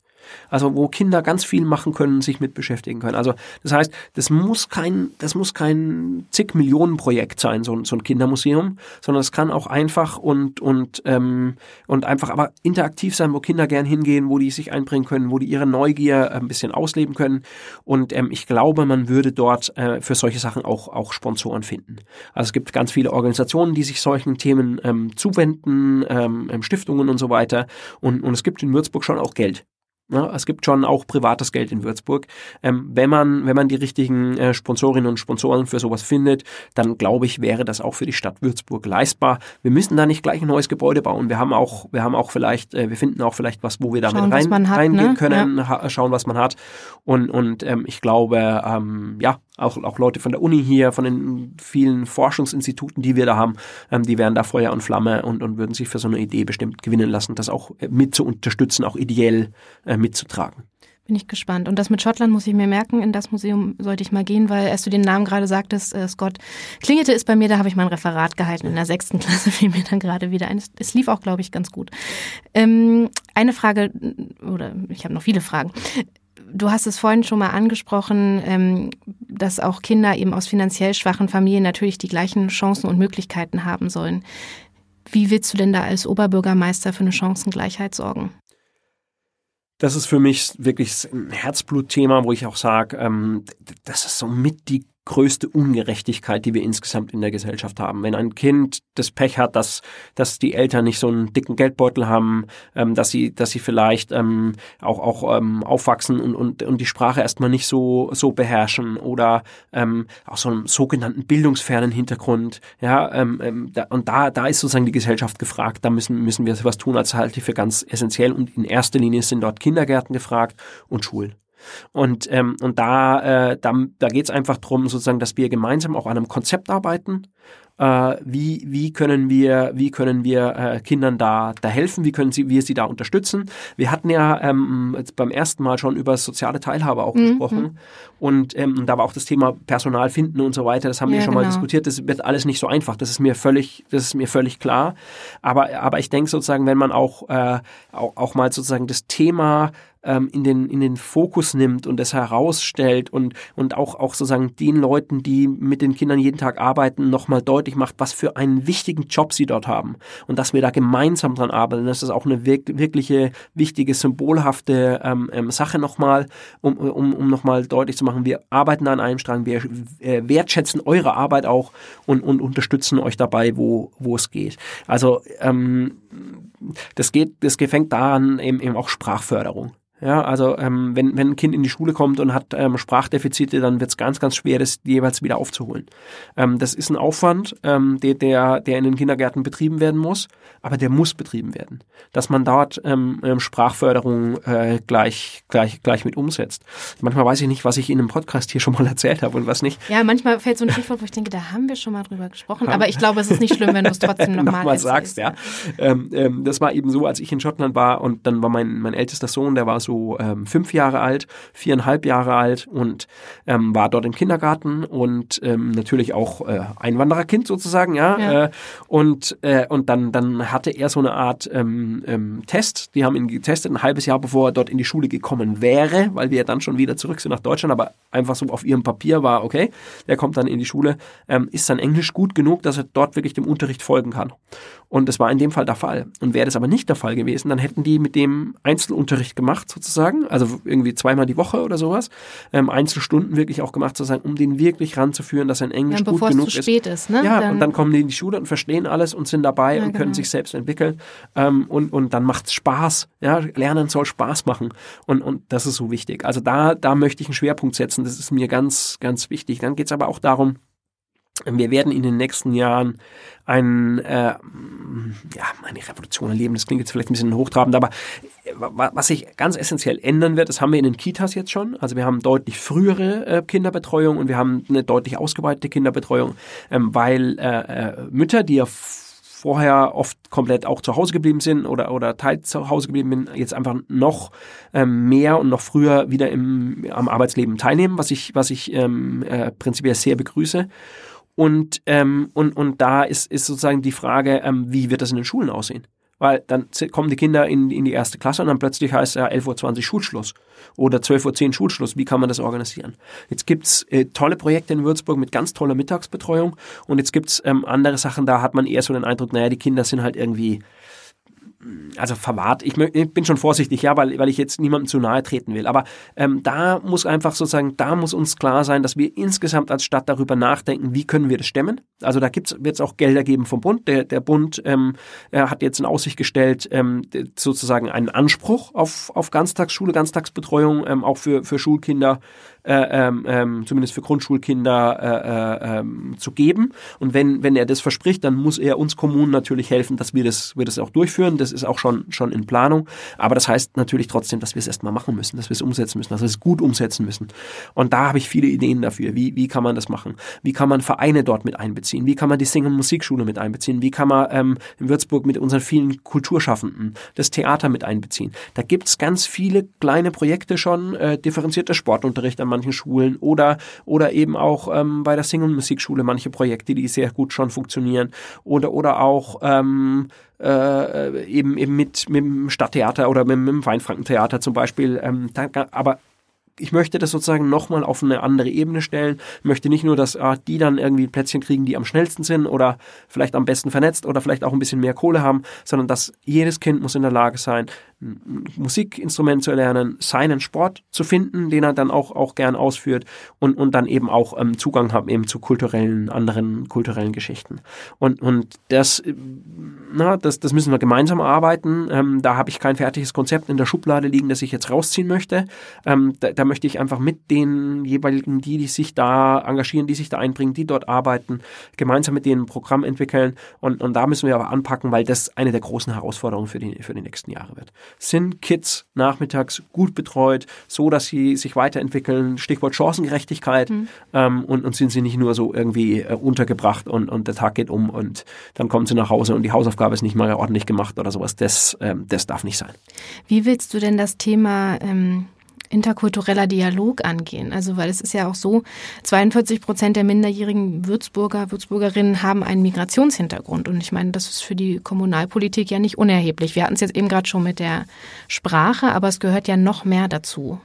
Also wo Kinder ganz viel machen können, sich mit beschäftigen können. Also das heißt, das muss kein, das muss kein zig Millionen Projekt sein, so, so ein Kindermuseum, sondern es kann auch einfach und und ähm, und einfach aber interaktiv sein, wo Kinder gern hingehen, wo die sich einbringen können, wo die ihre Neugier ein bisschen ausleben können. Und ähm, ich glaube, man würde dort äh, für solche Sachen auch auch Sponsoren finden. Also es gibt ganz viele Organisationen, die sich solchen Themen ähm, zuwenden, ähm, Stiftungen und so weiter. Und, und es gibt in Würzburg schon auch Geld. Ja, ne? es gibt schon auch privates Geld in Würzburg. Ähm, wenn man, wenn man die richtigen äh, Sponsorinnen und Sponsoren für sowas findet, dann glaube ich, wäre das auch für die Stadt Würzburg leistbar. Wir müssen da nicht gleich ein neues Gebäude bauen. Wir haben auch, wir haben auch vielleicht, äh, wir finden auch vielleicht was, wo wir damit schauen, rein, hat, reingehen ne? können, ja. schauen, was man hat. Und, und ähm, ich glaube, ähm, ja, auch, auch Leute von der Uni hier, von den vielen Forschungsinstituten, die wir da haben, ähm, die wären da Feuer und Flamme und, und würden sich für so eine Idee bestimmt gewinnen lassen, das auch äh, mit zu unterstützen, auch ideell äh, mitzutragen. Bin ich gespannt. Und das mit Schottland muss ich mir merken. In das Museum sollte ich mal gehen, weil als du den Namen gerade sagtest, äh, Scott, klingelte es bei mir, da habe ich mein Referat gehalten. In der sechsten (laughs) Klasse fiel mir dann gerade wieder ein. Es, es lief auch, glaube ich, ganz gut. Ähm, eine Frage, oder ich habe noch viele Fragen. Du hast es vorhin schon mal angesprochen, ähm, dass auch Kinder eben aus finanziell schwachen Familien natürlich die gleichen Chancen und Möglichkeiten haben sollen. Wie willst du denn da als Oberbürgermeister für eine Chancengleichheit sorgen? das ist für mich wirklich ein Herzblutthema, wo ich auch sage, ähm, das ist somit die größte Ungerechtigkeit, die wir insgesamt in der Gesellschaft haben. Wenn ein Kind das Pech hat, dass, dass die Eltern nicht so einen dicken Geldbeutel haben, ähm, dass sie, dass sie vielleicht ähm, auch, auch ähm, aufwachsen und, und, und die Sprache erstmal nicht so, so beherrschen oder ähm, auch so einen sogenannten bildungsfernen Hintergrund. Ja, ähm, ähm, da, und da, da ist sozusagen die Gesellschaft gefragt, da müssen, müssen wir was tun, als halte ich für ganz essentiell. Und in erster Linie sind dort Kindergärten gefragt und Schulen. Und, ähm, und da, äh, da, da geht es einfach darum, sozusagen, dass wir gemeinsam auch an einem Konzept arbeiten. Äh, wie, wie können wir, wie können wir äh, Kindern da, da helfen? Wie können sie, wir sie da unterstützen? Wir hatten ja ähm, beim ersten Mal schon über soziale Teilhabe auch mhm. gesprochen. Und ähm, da war auch das Thema Personal finden und so weiter. Das haben ja, wir schon genau. mal diskutiert. Das wird alles nicht so einfach. Das ist mir völlig, das ist mir völlig klar. Aber, aber ich denke sozusagen, wenn man auch, äh, auch, auch mal sozusagen das Thema ähm, in, den, in den Fokus nimmt und es herausstellt und, und auch, auch sozusagen den Leuten, die mit den Kindern jeden Tag arbeiten, nochmal deutlich macht, was für einen wichtigen Job sie dort haben. Und dass wir da gemeinsam dran arbeiten. Das ist auch eine wirkliche, wichtige, symbolhafte ähm, ähm, Sache nochmal, um, um, um nochmal deutlich zu machen, wir arbeiten an einem Strang, wir äh, wertschätzen eure Arbeit auch und, und unterstützen euch dabei, wo, wo es geht. Also ähm, das geht, das fängt daran eben, eben auch Sprachförderung. Ja, also ähm, wenn, wenn ein Kind in die Schule kommt und hat ähm, Sprachdefizite, dann wird es ganz, ganz schwer, das jeweils wieder aufzuholen. Ähm, das ist ein Aufwand, ähm, der, der, der in den Kindergärten betrieben werden muss, aber der muss betrieben werden. Dass man dort ähm, ähm, Sprachförderung äh, gleich, gleich, gleich mit umsetzt. Manchmal weiß ich nicht, was ich in einem Podcast hier schon mal (laughs) erzählt habe und was nicht. Ja, manchmal fällt so ein Stichwort, wo ich denke, da haben wir schon mal drüber gesprochen, aber ich glaube, es ist nicht schlimm, wenn du es trotzdem nochmal (laughs) noch sagst. Ja. Ähm, ähm, das war eben so, als ich in Schottland war und dann war mein, mein ältester Sohn, der war so so ähm, fünf Jahre alt, viereinhalb Jahre alt und ähm, war dort im Kindergarten und ähm, natürlich auch äh, Einwandererkind sozusagen, ja. ja. Äh, und äh, und dann dann hatte er so eine Art ähm, ähm, Test. Die haben ihn getestet ein halbes Jahr bevor er dort in die Schule gekommen wäre, weil wir dann schon wieder zurück sind nach Deutschland, aber einfach so auf ihrem Papier war okay. Der kommt dann in die Schule, ähm, ist sein Englisch gut genug, dass er dort wirklich dem Unterricht folgen kann. Und das war in dem Fall der Fall. Und wäre das aber nicht der Fall gewesen, dann hätten die mit dem Einzelunterricht gemacht, sozusagen, also irgendwie zweimal die Woche oder sowas, ähm, Einzelstunden wirklich auch gemacht, sozusagen, um den wirklich ranzuführen, dass sein Englisch ja, gut genug es zu spät ist. Ne? Ja, dann und dann kommen die in die Schule und verstehen alles und sind dabei ja, und können genau. sich selbst entwickeln. Ähm, und, und dann macht's Spaß. Ja, Lernen soll Spaß machen. Und, und das ist so wichtig. Also da, da möchte ich einen Schwerpunkt setzen. Das ist mir ganz, ganz wichtig. Dann geht's aber auch darum, wir werden in den nächsten Jahren ein, äh, ja, eine Revolution erleben. Das klingt jetzt vielleicht ein bisschen hochtrabend, aber äh, was sich ganz essentiell ändern wird, das haben wir in den Kitas jetzt schon. Also wir haben deutlich frühere äh, Kinderbetreuung und wir haben eine deutlich ausgeweitete Kinderbetreuung, ähm, weil äh, äh, Mütter, die ja vorher oft komplett auch zu Hause geblieben sind oder, oder teils zu Hause geblieben sind, jetzt einfach noch ähm, mehr und noch früher wieder im, am Arbeitsleben teilnehmen, was ich, was ich ähm, äh, prinzipiell sehr begrüße. Und, ähm, und, und da ist, ist sozusagen die Frage, ähm, wie wird das in den Schulen aussehen? Weil dann kommen die Kinder in, in die erste Klasse und dann plötzlich heißt es ja 11.20 Uhr Schulschluss oder 12.10 Uhr Schulschluss. Wie kann man das organisieren? Jetzt gibt's äh, tolle Projekte in Würzburg mit ganz toller Mittagsbetreuung und jetzt gibt's ähm, andere Sachen, da hat man eher so den Eindruck, naja, die Kinder sind halt irgendwie also verwahrt, ich, ich, bin schon vorsichtig, ja, weil, weil ich jetzt niemandem zu nahe treten will. Aber ähm, da muss einfach sozusagen, da muss uns klar sein, dass wir insgesamt als Stadt darüber nachdenken, wie können wir das stemmen. Also da wird es auch Gelder geben vom Bund. Der, der Bund ähm, er hat jetzt in Aussicht gestellt, ähm, sozusagen einen Anspruch auf, auf Ganztagsschule, Ganztagsbetreuung, ähm, auch für, für Schulkinder äh, ähm, ähm, zumindest für Grundschulkinder äh, äh, ähm, zu geben. Und wenn, wenn er das verspricht, dann muss er uns Kommunen natürlich helfen, dass wir das, wir das auch durchführen. Das ist auch schon, schon in Planung. Aber das heißt natürlich trotzdem, dass wir es erstmal machen müssen, dass wir es umsetzen müssen, dass wir es gut umsetzen müssen. Und da habe ich viele Ideen dafür. Wie, wie kann man das machen? Wie kann man Vereine dort mit einbeziehen? Wie kann man die Sing- und Musikschule mit einbeziehen? Wie kann man ähm, in Würzburg mit unseren vielen Kulturschaffenden das Theater mit einbeziehen? Da gibt es ganz viele kleine Projekte schon, äh, differenzierter Sportunterricht an manchen Schulen oder, oder eben auch ähm, bei der Sing- und Musikschule manche Projekte, die sehr gut schon funktionieren oder, oder auch ähm, äh, eben, eben mit, mit dem Stadttheater oder mit, mit dem Weinfrankentheater zum Beispiel. Ähm, da, aber ich möchte das sozusagen nochmal auf eine andere Ebene stellen. Ich möchte nicht nur, dass ah, die dann irgendwie Plätzchen kriegen, die am schnellsten sind oder vielleicht am besten vernetzt oder vielleicht auch ein bisschen mehr Kohle haben, sondern dass jedes Kind muss in der Lage sein, ein Musikinstrument zu erlernen, seinen Sport zu finden, den er dann auch, auch gern ausführt und, und dann eben auch ähm, Zugang haben eben zu kulturellen, anderen kulturellen Geschichten. Und, und das, na, das, das müssen wir gemeinsam arbeiten. Ähm, da habe ich kein fertiges Konzept in der Schublade liegen, das ich jetzt rausziehen möchte. Ähm, da, da möchte ich einfach mit den jeweiligen, die, die sich da engagieren, die sich da einbringen, die dort arbeiten, gemeinsam mit denen ein Programm entwickeln. Und, und da müssen wir aber anpacken, weil das eine der großen Herausforderungen für die, für die nächsten Jahre wird sind Kids nachmittags gut betreut, so dass sie sich weiterentwickeln, Stichwort Chancengerechtigkeit, mhm. ähm, und, und sind sie nicht nur so irgendwie äh, untergebracht und, und der Tag geht um und dann kommen sie nach Hause und die Hausaufgabe ist nicht mal ordentlich gemacht oder sowas. Das, ähm, das darf nicht sein. Wie willst du denn das Thema ähm interkultureller Dialog angehen. Also, weil es ist ja auch so, 42 Prozent der minderjährigen Würzburger, Würzburgerinnen haben einen Migrationshintergrund. Und ich meine, das ist für die Kommunalpolitik ja nicht unerheblich. Wir hatten es jetzt eben gerade schon mit der Sprache, aber es gehört ja noch mehr dazu.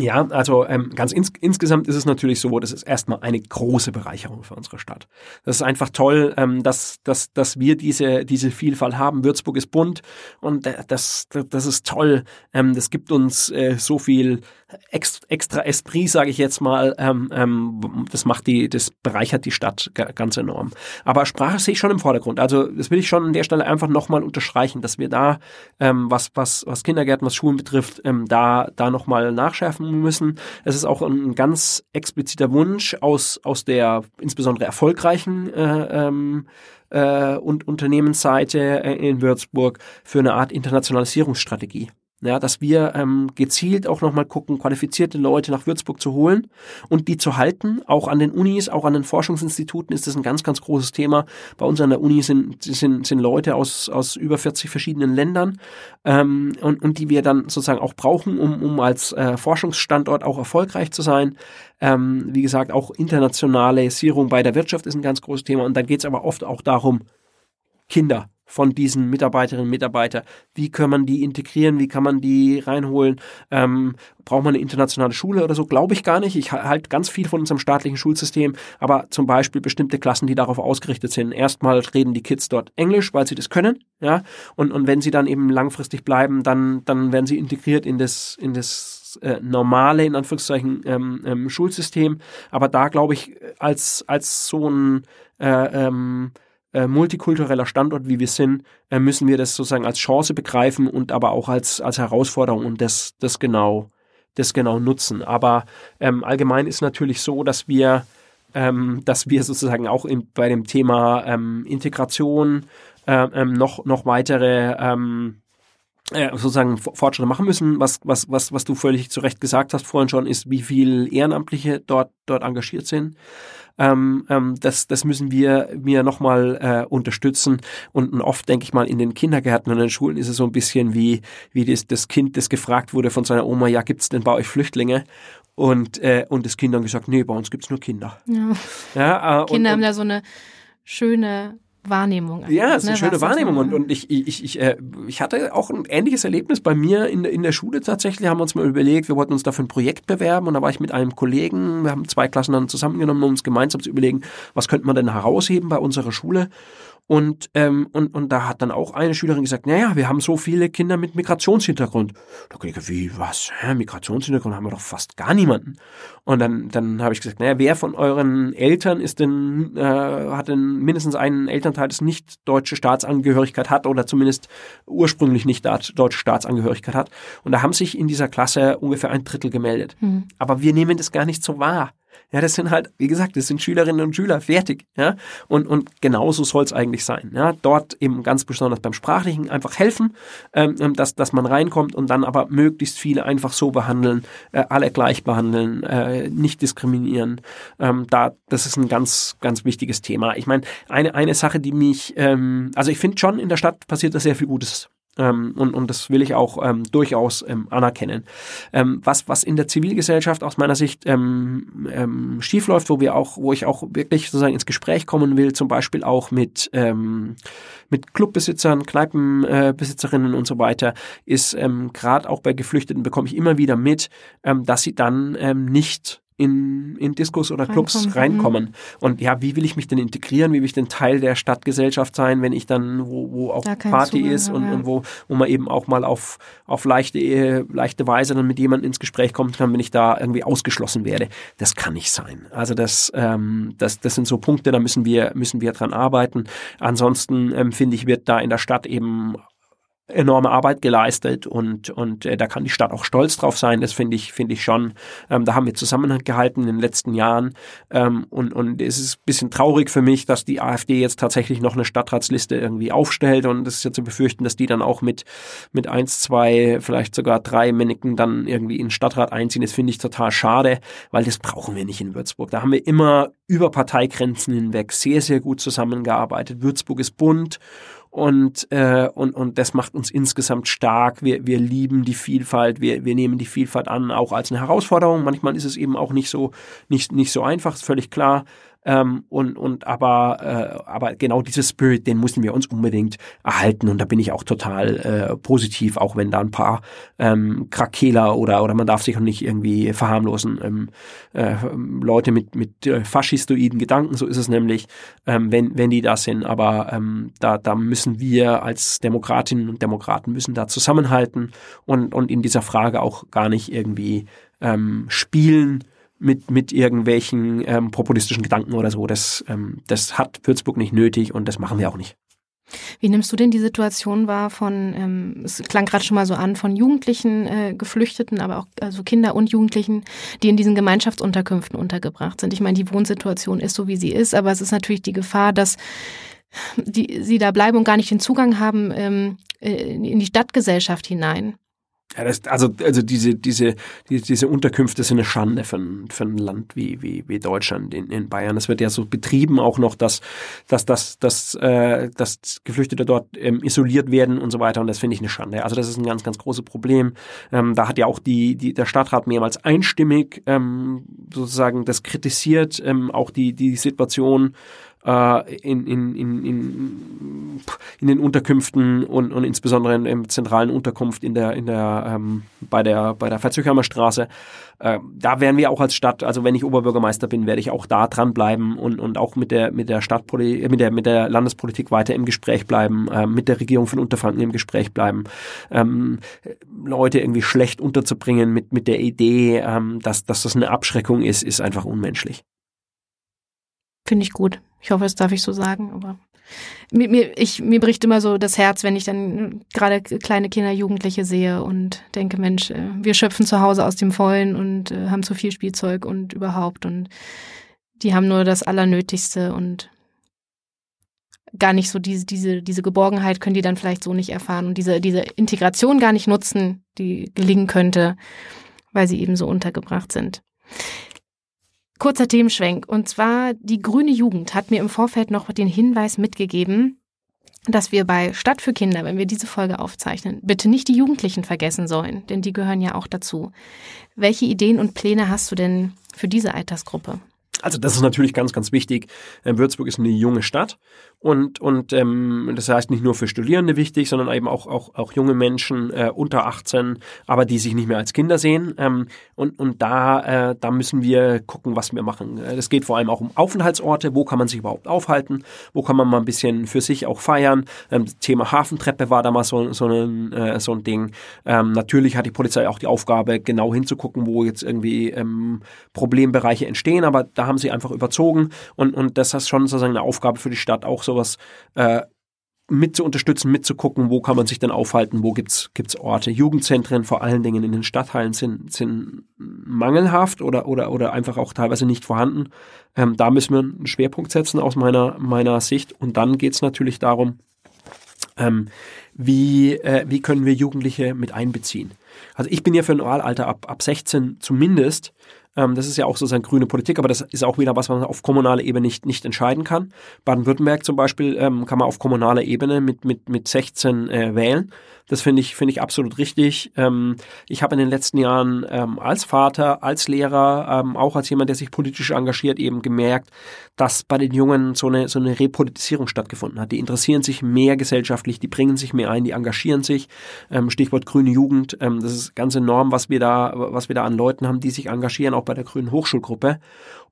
Ja, also ähm, ganz ins, insgesamt ist es natürlich so, das ist erstmal eine große Bereicherung für unsere Stadt. Das ist einfach toll, ähm, dass, dass, dass wir diese, diese Vielfalt haben. Würzburg ist bunt und das, das ist toll. Ähm, das gibt uns äh, so viel extra Esprit, sage ich jetzt mal. Ähm, ähm, das macht die, das bereichert die Stadt ganz enorm. Aber Sprache sehe ich schon im Vordergrund. Also das will ich schon an der Stelle einfach nochmal unterstreichen, dass wir da, ähm, was, was, was Kindergärten, was Schulen betrifft, da, da nochmal nachschärfen müssen. Es ist auch ein ganz expliziter Wunsch aus, aus der insbesondere erfolgreichen äh, ähm, äh, und Unternehmensseite äh, in Würzburg für eine Art Internationalisierungsstrategie. Ja, dass wir ähm, gezielt auch nochmal gucken, qualifizierte Leute nach Würzburg zu holen und die zu halten. Auch an den Unis, auch an den Forschungsinstituten ist das ein ganz, ganz großes Thema. Bei uns an der Uni sind, sind, sind Leute aus, aus über 40 verschiedenen Ländern ähm, und, und die wir dann sozusagen auch brauchen, um, um als äh, Forschungsstandort auch erfolgreich zu sein. Ähm, wie gesagt, auch Internationalisierung bei der Wirtschaft ist ein ganz großes Thema. Und dann geht es aber oft auch darum, Kinder von diesen Mitarbeiterinnen und Mitarbeitern. Wie kann man die integrieren? Wie kann man die reinholen? Ähm, braucht man eine internationale Schule oder so? Glaube ich gar nicht. Ich halte ganz viel von unserem staatlichen Schulsystem, aber zum Beispiel bestimmte Klassen, die darauf ausgerichtet sind. Erstmal reden die Kids dort Englisch, weil sie das können, ja. Und, und wenn sie dann eben langfristig bleiben, dann, dann werden sie integriert in das, in das äh, normale, in Anführungszeichen, ähm, ähm, Schulsystem. Aber da glaube ich, als, als so ein äh, ähm, äh, multikultureller Standort, wie wir sind, äh, müssen wir das sozusagen als Chance begreifen und aber auch als, als Herausforderung und das, das genau, das genau nutzen. Aber ähm, allgemein ist natürlich so, dass wir, ähm, dass wir sozusagen auch in, bei dem Thema ähm, Integration äh, ähm, noch, noch weitere ähm, äh, sozusagen Fortschritte machen müssen. Was, was, was, was du völlig zu Recht gesagt hast vorhin schon, ist, wie viel Ehrenamtliche dort, dort engagiert sind. Ähm, ähm, das, das müssen wir mir nochmal äh, unterstützen. Und, und oft denke ich mal, in den Kindergärten und in den Schulen ist es so ein bisschen wie, wie das, das Kind, das gefragt wurde von seiner Oma, ja, gibt's denn bei euch Flüchtlinge? Und, äh, und das Kind dann gesagt, nee, bei uns gibt's nur Kinder. Ja. ja äh, Kinder und, haben da so eine schöne Wahrnehmung. Ja, es ist eine ne, schöne Wahrnehmung. Und, und ich, ich, ich, äh, ich hatte auch ein ähnliches Erlebnis bei mir in, in der Schule tatsächlich. Haben wir uns mal überlegt, wir wollten uns dafür ein Projekt bewerben. Und da war ich mit einem Kollegen, wir haben zwei Klassen dann zusammengenommen, um uns gemeinsam zu überlegen, was könnte man denn herausheben bei unserer Schule. Und, ähm, und, und da hat dann auch eine Schülerin gesagt, naja, wir haben so viele Kinder mit Migrationshintergrund. Da ich, wie, was? Hä, Migrationshintergrund haben wir doch fast gar niemanden. Und dann, dann habe ich gesagt, naja, wer von euren Eltern ist denn, äh, hat denn mindestens einen Elternteil, das nicht deutsche Staatsangehörigkeit hat oder zumindest ursprünglich nicht deutsche Staatsangehörigkeit hat. Und da haben sich in dieser Klasse ungefähr ein Drittel gemeldet. Hm. Aber wir nehmen das gar nicht so wahr. Ja, das sind halt, wie gesagt, das sind Schülerinnen und Schüler, fertig. Ja, und, und genauso soll es eigentlich sein. Ja, dort eben ganz besonders beim Sprachlichen einfach helfen, ähm, ähm, dass, dass man reinkommt und dann aber möglichst viele einfach so behandeln, äh, alle gleich behandeln, äh, nicht diskriminieren. Ähm, da, das ist ein ganz, ganz wichtiges Thema. Ich meine, eine, eine Sache, die mich, ähm, also ich finde schon, in der Stadt passiert da sehr viel Gutes Ähm, und, und das will ich auch ähm, durchaus ähm, anerkennen. Ähm, was, was in der Zivilgesellschaft aus meiner Sicht ähm, ähm, schiefläuft, wo wir auch, wo ich auch wirklich sozusagen ins Gespräch kommen will, zum Beispiel auch mit, ähm, mit Clubbesitzern, Kneipenbesitzerinnen äh, und so weiter, ist ähm, gerade auch bei Geflüchteten bekomme ich immer wieder mit, ähm, dass sie dann ähm, nicht in, in Diskos oder Clubs reinkommen. reinkommen. Und ja, wie will ich mich denn integrieren? Wie will ich denn Teil der Stadtgesellschaft sein, wenn ich dann, wo, wo auch Party Zugang ist und, ja. und wo, wo man eben auch mal auf, auf leichte, leichte Weise dann mit jemandem ins Gespräch kommen kann, wenn ich da irgendwie ausgeschlossen werde. Das kann nicht sein. Also das, ähm, das, das sind so Punkte, da müssen wir, müssen wir dran arbeiten. Ansonsten ähm, finde ich, wird da in der Stadt eben enorme Arbeit geleistet und, und äh, da kann die Stadt auch stolz drauf sein. Das finde ich, finde ich schon. Ähm, da haben wir Zusammenhang gehalten in den letzten Jahren. Ähm, und, und es ist ein bisschen traurig für mich, dass die AfD jetzt tatsächlich noch eine Stadtratsliste irgendwie aufstellt und es ist ja zu befürchten, dass die dann auch mit, mit eins, zwei, vielleicht sogar drei Männchen dann irgendwie in den Stadtrat einziehen. Das finde ich total schade, weil das brauchen wir nicht in Würzburg. Da haben wir immer über Parteigrenzen hinweg sehr, sehr gut zusammengearbeitet. Würzburg ist bunt und, äh, und, und das macht uns insgesamt stark. Wir, wir lieben die Vielfalt, wir, wir nehmen die Vielfalt an, auch als eine Herausforderung. Manchmal ist es eben auch nicht so, nicht, nicht so einfach, ist völlig klar. Ähm, und, und aber, äh, aber genau dieses Spirit, den müssen wir uns unbedingt erhalten. Und da bin ich auch total äh, positiv, auch wenn da ein paar ähm, Krakeler oder, oder man darf sich auch nicht irgendwie verharmlosen. Ähm, äh, Leute mit, mit äh, faschistoiden Gedanken, so ist es nämlich, ähm, wenn, wenn die da sind. Aber ähm, da, da müssen wir als Demokratinnen und Demokraten müssen da zusammenhalten und, und in dieser Frage auch gar nicht irgendwie ähm, spielen mit, mit irgendwelchen ähm, populistischen Gedanken oder so. Das, ähm, das hat Würzburg nicht nötig und das machen wir auch nicht. Wie nimmst du denn die Situation wahr von, ähm, es klang gerade schon mal so an, von Jugendlichen, äh, Geflüchteten, aber auch also Kinder und Jugendlichen, die in diesen Gemeinschaftsunterkünften untergebracht sind? Ich meine, die Wohnsituation ist so, wie sie ist, aber es ist natürlich die Gefahr, dass die, sie da bleiben und gar nicht den Zugang haben ähm, äh, in die Stadtgesellschaft hinein. Ja, das, also, also diese, diese, diese, diese Unterkünfte sind eine Schande für ein, für ein Land wie, wie, wie Deutschland in, in Bayern. Es wird ja so betrieben auch noch, dass, dass, dass, dass, äh, dass Geflüchtete dort ähm, isoliert werden und so weiter. Und das finde ich eine Schande. Also das ist ein ganz, ganz großes Problem. Ähm, da hat ja auch die, die, der Stadtrat mehrmals einstimmig ähm, sozusagen das kritisiert, ähm, auch die, die Situation in, in, in, in, in den Unterkünften und, und insbesondere in, im zentralen Unterkunft in der, in der, ähm, bei der, bei der Verzögermer Straße. Äh, da werden wir auch als Stadt, also wenn ich Oberbürgermeister bin, werde ich auch da dranbleiben und, und auch mit der, mit der Stadtpolitik, mit der, mit der Landespolitik weiter im Gespräch bleiben, äh, mit der Regierung von Unterfranken im Gespräch bleiben, ähm, Leute irgendwie schlecht unterzubringen mit, mit der Idee, ähm, dass, dass das eine Abschreckung ist, ist einfach unmenschlich. Finde ich gut. Ich hoffe, das darf ich so sagen, aber mir, mir, ich, mir bricht immer so das Herz, wenn ich dann gerade kleine Kinder, Jugendliche sehe und denke, Mensch, äh, wir schöpfen zu Hause aus dem Vollen und äh, haben zu viel Spielzeug und überhaupt und die haben nur das Allernötigste und gar nicht so diese, diese, diese Geborgenheit können die dann vielleicht so nicht erfahren und diese, diese Integration gar nicht nutzen, die gelingen könnte, weil sie eben so untergebracht sind. Kurzer Themenschwenk. Und zwar die Grüne Jugend hat mir im Vorfeld noch den Hinweis mitgegeben, dass wir bei Stadt für Kinder, wenn wir diese Folge aufzeichnen, bitte nicht die Jugendlichen vergessen sollen, denn die gehören ja auch dazu. Welche Ideen und Pläne hast du denn für diese Altersgruppe? Also das ist natürlich ganz, ganz wichtig. Ähm, Würzburg ist eine junge Stadt und, und ähm, das heißt nicht nur für Studierende wichtig, sondern eben auch, auch, auch junge Menschen äh, unter 18, aber die sich nicht mehr als Kinder sehen. Ähm, und und da, äh, da müssen wir gucken, was wir machen. Äh, das geht vor allem auch um Aufenthaltsorte. Wo kann man sich überhaupt aufhalten? Wo kann man mal ein bisschen für sich auch feiern? Ähm, Thema Hafentreppe war da mal so, so, ein, äh, so ein Ding. Ähm, natürlich hat die Polizei auch die Aufgabe, genau hinzugucken, wo jetzt irgendwie ähm, Problembereiche entstehen, aber da haben sie einfach überzogen und, und das ist schon sozusagen eine Aufgabe für die Stadt, auch sowas äh, mit zu unterstützen, mitzugucken, wo kann man sich denn aufhalten, wo gibt's gibt's Orte. Jugendzentren vor allen Dingen in den Stadtteilen sind, sind mangelhaft oder, oder, oder einfach auch teilweise nicht vorhanden. Ähm, da müssen wir einen Schwerpunkt setzen aus meiner, meiner Sicht. Und dann geht's natürlich darum, ähm, wie, äh, wie können wir Jugendliche mit einbeziehen. Also ich bin ja für ein Wahlalter ab, ab 16 zumindest Ähm, das ist ja auch sozusagen grüne Politik, aber das ist auch wieder was, was man auf kommunaler Ebene nicht, nicht entscheiden kann. Baden-Württemberg zum Beispiel ähm, kann man auf kommunaler Ebene mit, mit, mit 16 äh, wählen. Das finde ich, finde ich absolut richtig. Ähm, ich habe in den letzten Jahren ähm, als Vater, als Lehrer, ähm, auch als jemand, der sich politisch engagiert, eben gemerkt, dass bei den Jungen so eine, so eine Repolitisierung stattgefunden hat. Die interessieren sich mehr gesellschaftlich, die bringen sich mehr ein, die engagieren sich. Ähm, Stichwort grüne Jugend. Ähm, das ist ganz enorm, was wir da, was wir da an Leuten haben, die sich engagieren, auch bei der Grünen Hochschulgruppe.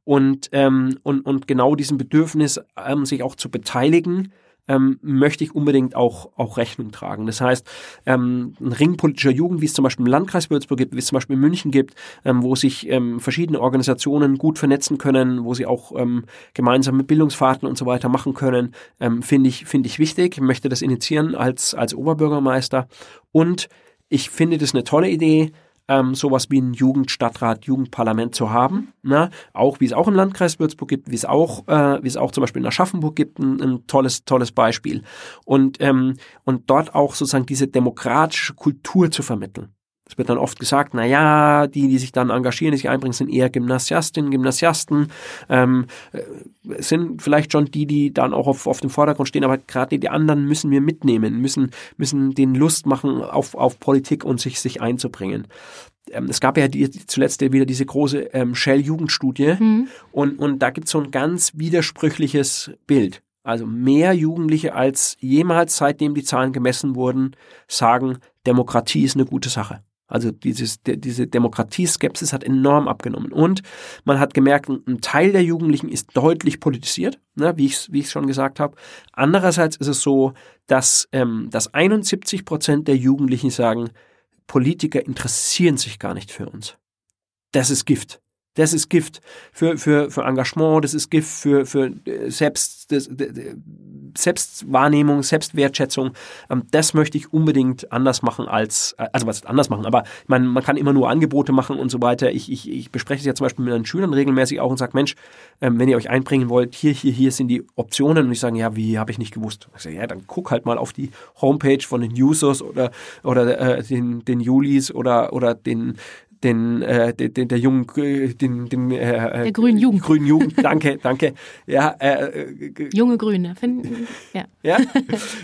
Und, ähm, und, und genau diesem Bedürfnis, sich auch zu beteiligen, ähm, möchte ich unbedingt auch, auch Rechnung tragen. Das heißt, ähm, ein Ring politischer Jugend, wie es zum Beispiel im Landkreis Würzburg gibt, wie es zum Beispiel in München gibt, ähm, wo sich ähm, verschiedene Organisationen gut vernetzen können, wo sie auch ähm, gemeinsame Bildungsfahrten und so weiter machen können, ähm, finde ich, finde ich wichtig. Ich möchte das initiieren als, als Oberbürgermeister. Und ich finde das eine tolle Idee, ähm, sowas wie ein Jugendstadtrat, Jugendparlament zu haben. Ne? Auch wie es auch im Landkreis Würzburg gibt, wie es auch, äh, wie es auch zum Beispiel in Aschaffenburg gibt, ein, ein tolles, tolles Beispiel. Und, ähm, und dort auch sozusagen diese demokratische Kultur zu vermitteln. Es wird dann oft gesagt, na ja, die, die sich dann engagieren, die sich einbringen, sind eher Gymnasiastinnen, Gymnasiasten, ähm, äh, sind vielleicht schon die, die dann auch auf, auf dem Vordergrund stehen, aber gerade die anderen müssen wir mitnehmen, müssen, müssen den Lust machen auf, auf Politik und sich, sich einzubringen. Ähm, es gab ja die, zuletzt wieder diese große ähm, Shell-Jugendstudie mhm. und, und da gibt es so ein ganz widersprüchliches Bild. Also mehr Jugendliche als jemals, seitdem die Zahlen gemessen wurden, sagen, Demokratie ist eine gute Sache. Also dieses, de, diese Demokratieskepsis hat enorm abgenommen. Und man hat gemerkt, ein Teil der Jugendlichen ist deutlich politisiert, ne, wie ich wie schon gesagt habe. Andererseits ist es so, dass, ähm, dass 71 Prozent der Jugendlichen sagen, Politiker interessieren sich gar nicht für uns. Das ist Gift. Das ist Gift für, für, für Engagement, das ist Gift für, für äh, Selbst, das, Selbstwahrnehmung, Selbstwertschätzung. Ähm, das möchte ich unbedingt anders machen als, äh, also was anders machen, aber ich meine, man kann immer nur Angebote machen und so weiter. Ich, ich, ich bespreche es ja zum Beispiel mit meinen Schülern regelmäßig auch und sage, Mensch, ähm, wenn ihr euch einbringen wollt, hier, hier, hier sind die Optionen und ich sage, ja, wie habe ich nicht gewusst? Ich sage, ja, dann guck halt mal auf die Homepage von den Users oder, oder äh, den, den Julis oder, oder den, den, äh, den, der jungen, den, den äh, der grünen Jugend. Grünen Jugend, danke, danke. Ja, äh, äh junge Grüne, finden, ja. ja,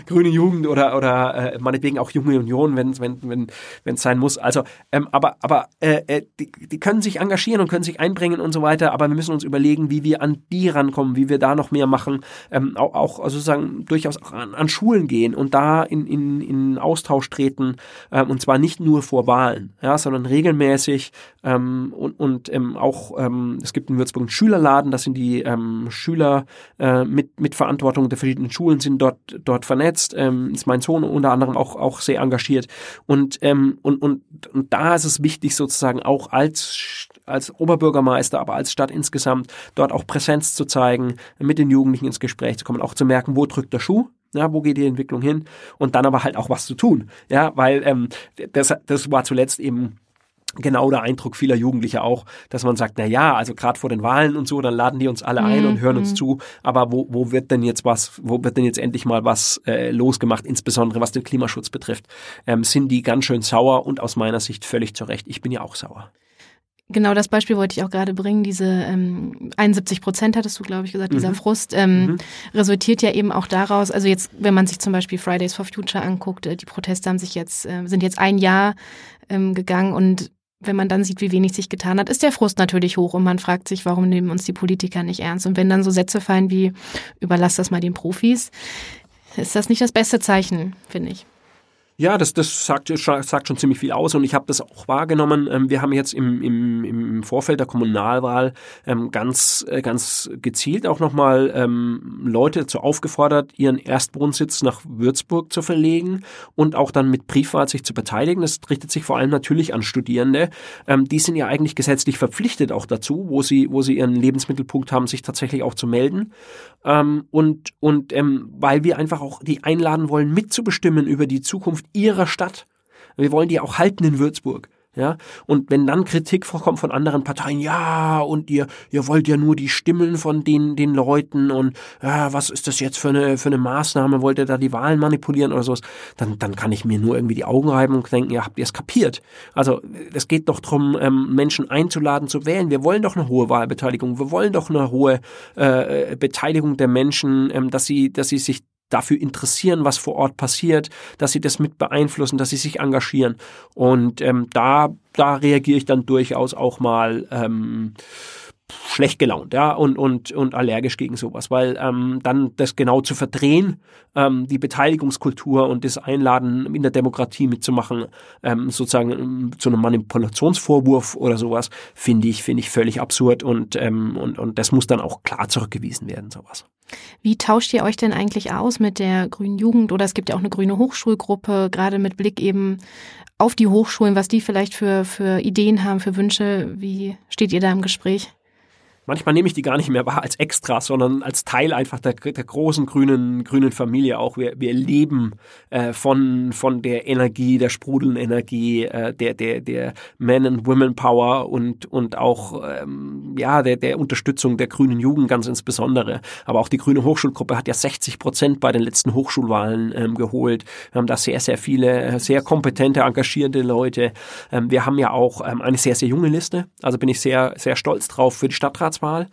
grüne Jugend oder oder äh, meinetwegen auch junge Union, wenn wenn wenn wenn es sein muss. Also, ähm, aber aber äh, äh, die, die können sich engagieren und können sich einbringen und so weiter. Aber wir müssen uns überlegen, wie wir an die rankommen, wie wir da noch mehr machen, ähm, auch, auch also sozusagen durchaus auch an, an Schulen gehen und da in in, in Austausch treten ähm, und zwar nicht nur vor Wahlen, ja, sondern regelmäßig regelmäßig ähm, und, und ähm, auch ähm, es gibt in Würzburg einen Schülerladen, da sind die ähm, Schüler äh, mit, mit Verantwortung der verschiedenen Schulen sind dort, dort vernetzt, ähm, ist mein Sohn unter anderem auch, auch sehr engagiert. Und, ähm, und, und, und da ist es wichtig sozusagen auch als als Oberbürgermeister, aber als Stadt insgesamt dort auch Präsenz zu zeigen, mit den Jugendlichen ins Gespräch zu kommen, auch zu merken, wo drückt der Schuh, ja, wo geht die Entwicklung hin? Und dann aber halt auch was zu tun, ja, weil ähm, das, das war zuletzt eben genau der Eindruck vieler Jugendlicher auch, dass man sagt, na ja, also gerade vor den Wahlen und so, dann laden die uns alle ein mhm. und hören uns mhm. zu, aber wo, wo wird denn jetzt was, wo wird denn jetzt endlich mal was äh, losgemacht, insbesondere was den Klimaschutz betrifft, ähm, sind die ganz schön sauer und aus meiner Sicht völlig zu Recht. Ich bin ja auch sauer. Genau das Beispiel wollte ich auch gerade bringen. Diese ähm, 71 Prozent hattest du, glaube ich, gesagt, dieser mhm. Frust ähm, mhm. resultiert ja eben auch daraus. Also jetzt, wenn man sich zum Beispiel Fridays for Future anguckt, äh, die Proteste haben sich jetzt äh, sind jetzt ein Jahr ähm, gegangen und wenn man dann sieht, wie wenig sich getan hat, ist der Frust natürlich hoch und man fragt sich, warum nehmen uns die Politiker nicht ernst? Und wenn dann so Sätze fallen wie, überlass das mal den Profis, ist das nicht das beste Zeichen, finde ich. Ja, das, das sagt, sagt schon ziemlich viel aus und ich habe das auch wahrgenommen. Ähm, wir haben jetzt im, im, im Vorfeld der Kommunalwahl ähm, ganz, äh, ganz gezielt auch nochmal ähm, Leute dazu aufgefordert, ihren Erstwohnsitz nach Würzburg zu verlegen und auch dann mit Briefwahl sich zu beteiligen. Das richtet sich vor allem natürlich an Studierende. Die sind ja eigentlich gesetzlich verpflichtet auch dazu, wo sie, wo sie ihren Lebensmittelpunkt haben, sich tatsächlich auch zu melden. Und, und weil wir einfach auch die einladen wollen, mitzubestimmen über die Zukunft ihrer Stadt. Wir wollen die auch halten in Würzburg. Ja, und wenn dann Kritik vorkommt von anderen Parteien, ja, und ihr, ihr wollt ja nur die Stimmen von den, den Leuten und ja, was ist das jetzt für eine, für eine Maßnahme, wollt ihr da die Wahlen manipulieren oder sowas, dann, dann kann ich mir nur irgendwie die Augen reiben und denken, ja, habt ihr es kapiert? Also, es geht doch darum, ähm, Menschen einzuladen zu wählen. Wir wollen doch eine hohe Wahlbeteiligung. Wir wollen doch eine hohe äh, Beteiligung der Menschen, ähm, dass sie, dass sie sich dafür interessieren, was vor Ort passiert, dass sie das mit beeinflussen, dass sie sich engagieren. Und ähm, da, da reagiere ich dann durchaus auch mal ähm, schlecht gelaunt, ja, und, und, und allergisch gegen sowas, weil ähm, dann das genau zu verdrehen, ähm, die Beteiligungskultur und das Einladen in der Demokratie mitzumachen, ähm, sozusagen ähm, zu einem Manipulationsvorwurf oder sowas, finde ich, finde ich völlig absurd und, ähm, und, und das muss dann auch klar zurückgewiesen werden, sowas. Wie tauscht ihr euch denn eigentlich aus mit der Grünen Jugend oder es gibt ja auch eine grüne Hochschulgruppe, gerade mit Blick eben auf die Hochschulen, was die vielleicht für, für Ideen haben, für Wünsche. Wie steht ihr da im Gespräch? Manchmal nehme ich die gar nicht mehr wahr als Extra, sondern als Teil einfach der, der großen grünen, grünen Familie auch. Wir, wir leben äh, von, von der Energie, der sprudelnden Energie, äh, der, der, der Men and Women Power und, und auch ähm, ja, der, der Unterstützung der grünen Jugend ganz insbesondere. Aber auch die Grüne Hochschulgruppe hat ja 60 Prozent bei den letzten Hochschulwahlen ähm, geholt. Wir haben da sehr, sehr viele, sehr kompetente, engagierte Leute. Ähm, wir haben ja auch ähm, eine sehr, sehr junge Liste. Also bin ich sehr, sehr stolz drauf für die Stadtrats Staatswahl,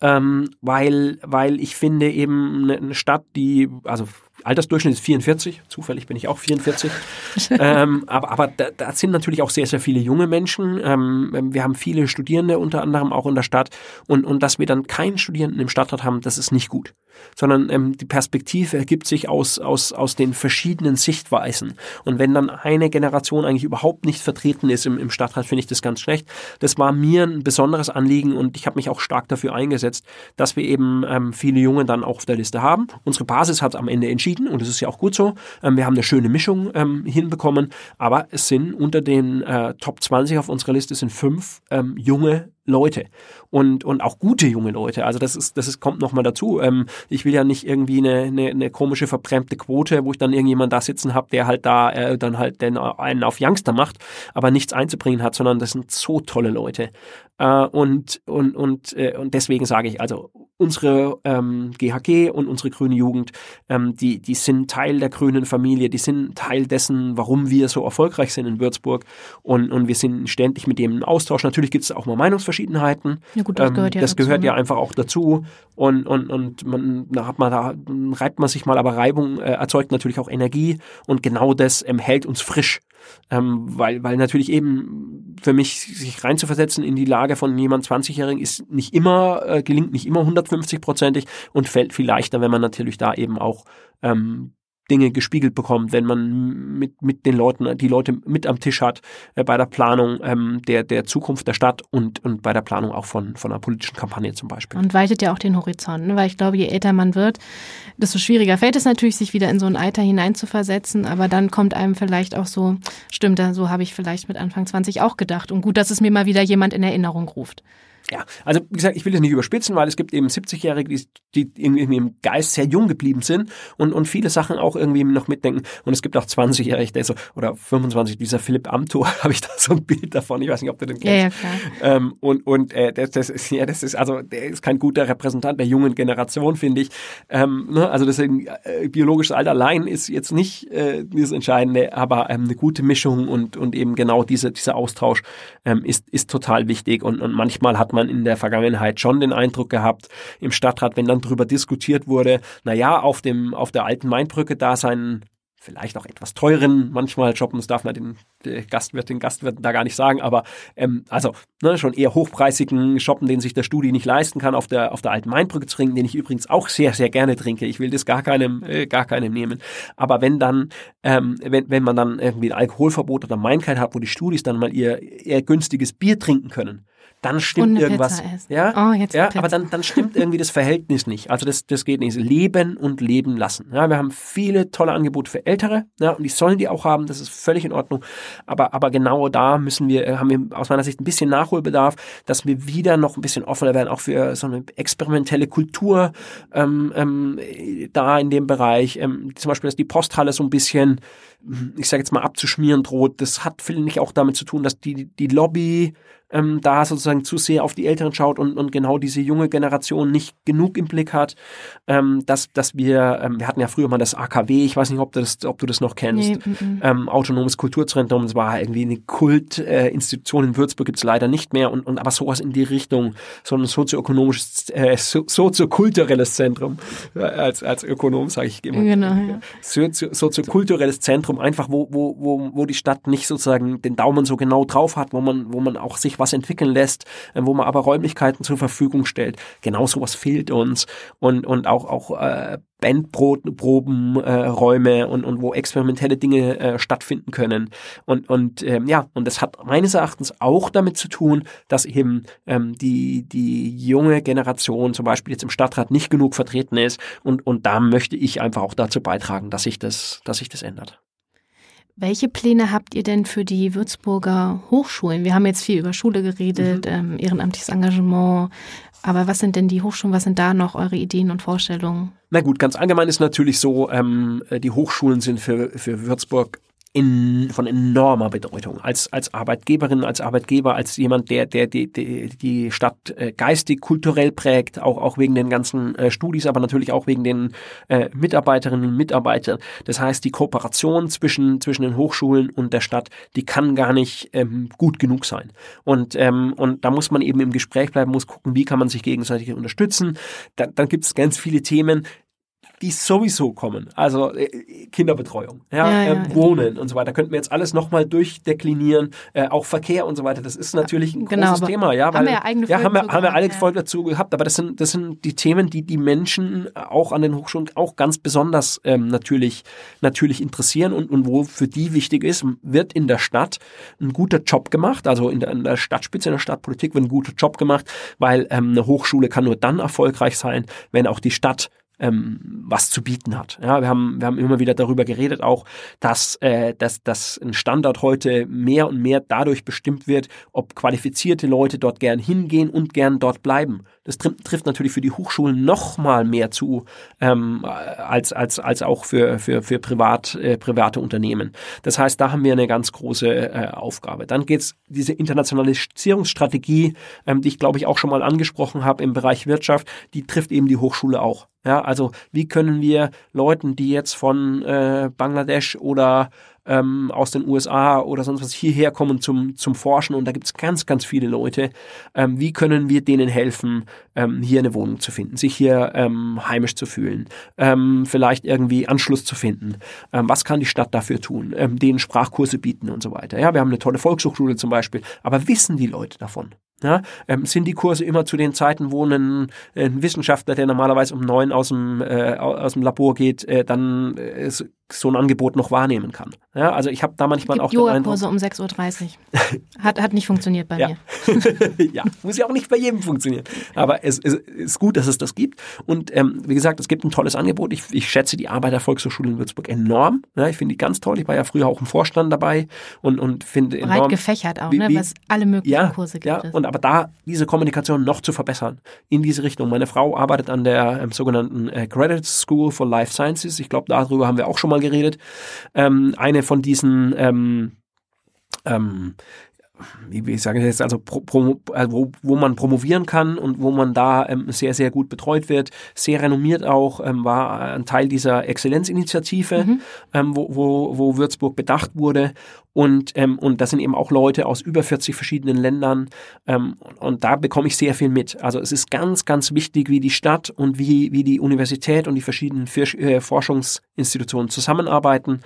ähm, weil, weil ich finde eben eine Stadt, die, also Altersdurchschnitt ist 44, zufällig bin ich auch 44. (laughs) ähm, aber aber da, da, sind natürlich auch sehr, sehr viele junge Menschen. Ähm, wir haben viele Studierende unter anderem auch in der Stadt. Und, und dass wir dann keinen Studierenden im Stadtrat haben, das ist nicht gut. Sondern ähm, die Perspektive ergibt sich aus, aus, aus den verschiedenen Sichtweisen. Und wenn dann eine Generation eigentlich überhaupt nicht vertreten ist im, im Stadtrat, finde ich das ganz schlecht. Das war mir ein besonderes Anliegen und ich habe mich auch stark dafür eingesetzt, dass wir eben ähm, viele Junge dann auch auf der Liste haben. Unsere Basis hat am Ende entschieden entschieden und das ist ja auch gut so. Ähm, wir haben eine schöne Mischung ähm, hinbekommen, aber es sind unter den äh, Top 20 auf unserer Liste sind fünf ähm, junge Leute und, und auch gute junge Leute. Also das ist, das ist, kommt nochmal dazu. Ähm, ich will ja nicht irgendwie eine, eine, eine komische verbremte Quote, wo ich dann irgendjemand da sitzen habe, der halt da äh, dann halt den einen auf Youngster macht, aber nichts einzubringen hat, sondern das sind so tolle Leute. Äh, und, und, und, äh, und deswegen sage ich, also unsere ähm, GHG und unsere grüne Jugend, ähm, die, die sind Teil der grünen Familie, die sind Teil dessen, warum wir so erfolgreich sind in Würzburg und, und wir sind ständig mit dem im Austausch. Natürlich gibt es auch mal Meinungsverschiedenheiten. Ja gut, das gehört, ja, das dazu, gehört ja ne? einfach auch dazu und, und, und man, da hat man, da reibt man sich mal, aber Reibung äh, erzeugt natürlich auch Energie und genau das ähm, hält uns frisch. Ähm, weil, weil natürlich eben für mich sich reinzuversetzen in die Lage von jemand 20-Jährigen ist nicht immer, äh, gelingt nicht immer 150-prozentig und fällt viel leichter, wenn man natürlich da eben auch ähm, Dinge gespiegelt bekommt, wenn man mit, mit den Leuten, die Leute mit am Tisch hat, äh, bei der Planung ähm, der, der Zukunft der Stadt und, und bei der Planung auch von, von einer politischen Kampagne zum Beispiel. Und weitet ja auch den Horizont, ne? weil ich glaube, je älter man wird, desto schwieriger fällt es natürlich, sich wieder in so ein Alter hineinzuversetzen, aber dann kommt einem vielleicht auch so, stimmt, so habe ich vielleicht mit Anfang 20 auch gedacht und gut, dass es mir mal wieder jemand in Erinnerung ruft. Ja, also wie gesagt, ich will das nicht überspitzen, weil es gibt eben 70-Jährige, die, die irgendwie im Geist sehr jung geblieben sind und, und viele Sachen auch irgendwie noch mitdenken. Und es gibt auch 20-Jährige, der so, oder 25, dieser Philipp Amthor, (laughs) habe ich da so ein Bild davon, ich weiß nicht, ob du den kennst. Ja, ja, klar. Ähm, und und äh, das, das ist, ja, das ist, also der ist kein guter Repräsentant der jungen Generation, finde ich. Ähm, ne? Also deswegen, äh, biologisches Alter allein ist jetzt nicht äh, das Entscheidende, aber ähm, eine gute Mischung und, und eben genau diese, dieser Austausch ähm, ist, ist total wichtig und, und manchmal hat man man in der Vergangenheit schon den Eindruck gehabt, im Stadtrat, wenn dann darüber diskutiert wurde, na ja, auf dem, auf der alten Mainbrücke da sein vielleicht auch etwas teuren manchmal shoppen, das darf man den, den Gastwirt, den Gastwirten da gar nicht sagen, aber ähm, also ne, schon eher hochpreisigen Shoppen, den sich der Studi nicht leisten kann, auf der, auf der alten Mainbrücke zu trinken, den ich übrigens auch sehr, sehr gerne trinke. Ich will das gar keinem, äh, gar keinem nehmen. Aber wenn dann, ähm, wenn, wenn man dann irgendwie ein Alkoholverbot oder Mainkeit hat, wo die Studis dann mal ihr eher günstiges Bier trinken können, dann stimmt irgendwas. Ja, Oh, jetzt ja aber dann, dann stimmt irgendwie das Verhältnis nicht. Also das, das geht nicht. Leben und leben lassen. Ja, wir haben viele tolle Angebote für Ältere, ja, und die sollen die auch haben. Das ist völlig in Ordnung. Aber, aber genau da müssen wir, äh, haben wir aus meiner Sicht ein bisschen Nachholbedarf, dass wir wieder noch ein bisschen offener werden, auch für so eine experimentelle Kultur ähm, ähm, da in dem Bereich. Ähm, zum Beispiel, dass die Posthalle so ein bisschen, ich sage jetzt mal, abzuschmieren droht. Das hat finde ich auch damit zu tun, dass die, die Lobby ähm, da sozusagen zu sehr auf die Älteren schaut und, und genau diese junge Generation nicht genug im Blick hat, ähm, dass, dass wir, ähm, wir hatten ja früher mal das AKW, ich weiß nicht, ob du das, ob du das noch kennst, Nee, mm, mm. ähm, autonomes Kulturzentrum, es war irgendwie eine Kultinstitution äh, in Würzburg, gibt's leider nicht mehr, und, und aber sowas in die Richtung, so ein sozioökonomisches, äh, so, soziokulturelles Zentrum, äh, als, als Ökonom sage ich immer. Genau, ja. Sozio- soziokulturelles Zentrum, einfach wo, wo, wo, wo die Stadt nicht sozusagen den Daumen so genau drauf hat, wo man, wo man auch sich was entwickeln lässt, äh, wo man aber Räumlichkeiten zur Verfügung stellt. Genau sowas fehlt uns und, und auch, auch äh, Bandproben, äh, und, und wo experimentelle Dinge äh, stattfinden können. Und, und ähm, ja, und das hat meines Erachtens auch damit zu tun, dass eben ähm, die, die junge Generation zum Beispiel jetzt im Stadtrat nicht genug vertreten ist. Und, und da möchte ich einfach auch dazu beitragen, dass sich das, dass sich das ändert. Welche Pläne habt ihr denn für die Würzburger Hochschulen? Wir haben jetzt viel über Schule geredet, ähm, ehrenamtliches Engagement. Aber was sind denn die Hochschulen? Was sind da noch eure Ideen und Vorstellungen? Na gut, ganz allgemein ist natürlich so, ähm, die Hochschulen sind für, für Würzburg in, von enormer Bedeutung. Als, als Arbeitgeberin, als Arbeitgeber, als jemand, der, der die, die, die Stadt äh, geistig, kulturell prägt, auch, auch wegen den ganzen äh, Studis, aber natürlich auch wegen den äh, Mitarbeiterinnen und Mitarbeitern. Das heißt, die Kooperation zwischen, zwischen den Hochschulen und der Stadt, die kann gar nicht ähm, gut genug sein. Und, ähm, und da muss man eben im Gespräch bleiben, muss gucken, wie kann man sich gegenseitig unterstützen. Da, dann gibt es ganz viele Themen, die sowieso kommen. Also äh, Kinderbetreuung, ja, Ja, ja, ähm, ja. Wohnen und so weiter. Könnten wir jetzt alles nochmal durchdeklinieren. Äh, auch Verkehr und so weiter. Das ist natürlich ein Genau, großes Thema. Ja, haben wir ja eigene ja, haben Folgen wir, haben wir alle ja. Folgen dazu gehabt. Aber das sind, das sind die Themen, die die Menschen auch an den Hochschulen auch ganz besonders ähm, natürlich, natürlich interessieren und, und wo für die wichtig ist, wird in der Stadt ein guter Job gemacht. Also in der, in der Stadtspitze, in der Stadtpolitik wird ein guter Job gemacht, weil ähm, eine Hochschule kann nur dann erfolgreich sein, wenn auch die Stadt ähm, was zu bieten hat. Ja, wir haben wir haben immer wieder darüber geredet auch, dass äh, dass dass ein Standort heute mehr und mehr dadurch bestimmt wird, ob qualifizierte Leute dort gern hingehen und gern dort bleiben. Das trifft, trifft natürlich für die Hochschulen noch mal mehr zu ähm, als als als auch für für für privat äh, private Unternehmen. Das heißt, da haben wir eine ganz große äh, Aufgabe. Dann geht's diese Internationalisierungsstrategie, ähm, die ich glaube ich auch schon mal angesprochen habe im Bereich Wirtschaft, die trifft eben die Hochschule auch. Ja, also wie können wir Leuten, die jetzt von äh, Bangladesch oder ähm, aus den USA oder sonst was hierher kommen zum, zum Forschen und da gibt's ganz, ganz viele Leute, ähm, wie können wir denen helfen, ähm, hier eine Wohnung zu finden, sich hier ähm, heimisch zu fühlen, ähm, vielleicht irgendwie Anschluss zu finden. Ähm, was kann die Stadt dafür tun? Denen Sprachkurse bieten und so weiter. Ja, wir haben eine tolle Volkshochschule zum Beispiel, aber wissen die Leute davon? Ja, ähm, sind die Kurse immer zu den Zeiten, wo ein, ein Wissenschaftler, der normalerweise um neun aus dem, äh, aus dem Labor geht, äh, dann äh, so- ein Angebot noch wahrnehmen kann. Ja, also ich habe da manchmal auch Eindruck, Yogakurse um 6.30 Uhr. (laughs) Hat, hat nicht funktioniert bei Ja. mir. (laughs) ja, muss ja auch nicht bei jedem funktionieren. Aber es, es ist gut, dass es das gibt. Und ähm, wie gesagt, es gibt ein tolles Angebot. Ich, ich schätze die Arbeit der Volkshochschule in Würzburg enorm. Ja, ich finde die ganz toll. Ich war ja früher auch im Vorstand dabei und, und finde Breit enorm. gefächert auch, Wie- ne? was alle möglichen Kurse gibt ja, aber da diese Kommunikation noch zu verbessern in diese Richtung. Meine Frau arbeitet an der ähm, sogenannten äh, Graduate School for Life Sciences. Ich glaube, darüber haben wir auch schon mal geredet. Ähm, eine von diesen ähm, ähm, wie, wie sage ich das jetzt, also also wo, wo man promovieren kann und wo man da ähm, sehr, sehr gut betreut wird, sehr renommiert auch, ähm, war ein Teil dieser Exzellenzinitiative, ähm, wo, wo, wo Würzburg bedacht wurde. Und, ähm, und das sind eben auch Leute aus über 40 verschiedenen Ländern. Ähm, und, und da bekomme ich sehr viel mit. Also es ist ganz, ganz wichtig, wie die Stadt und wie, wie die Universität und die verschiedenen Fisch, äh, Forschungsinstitutionen zusammenarbeiten.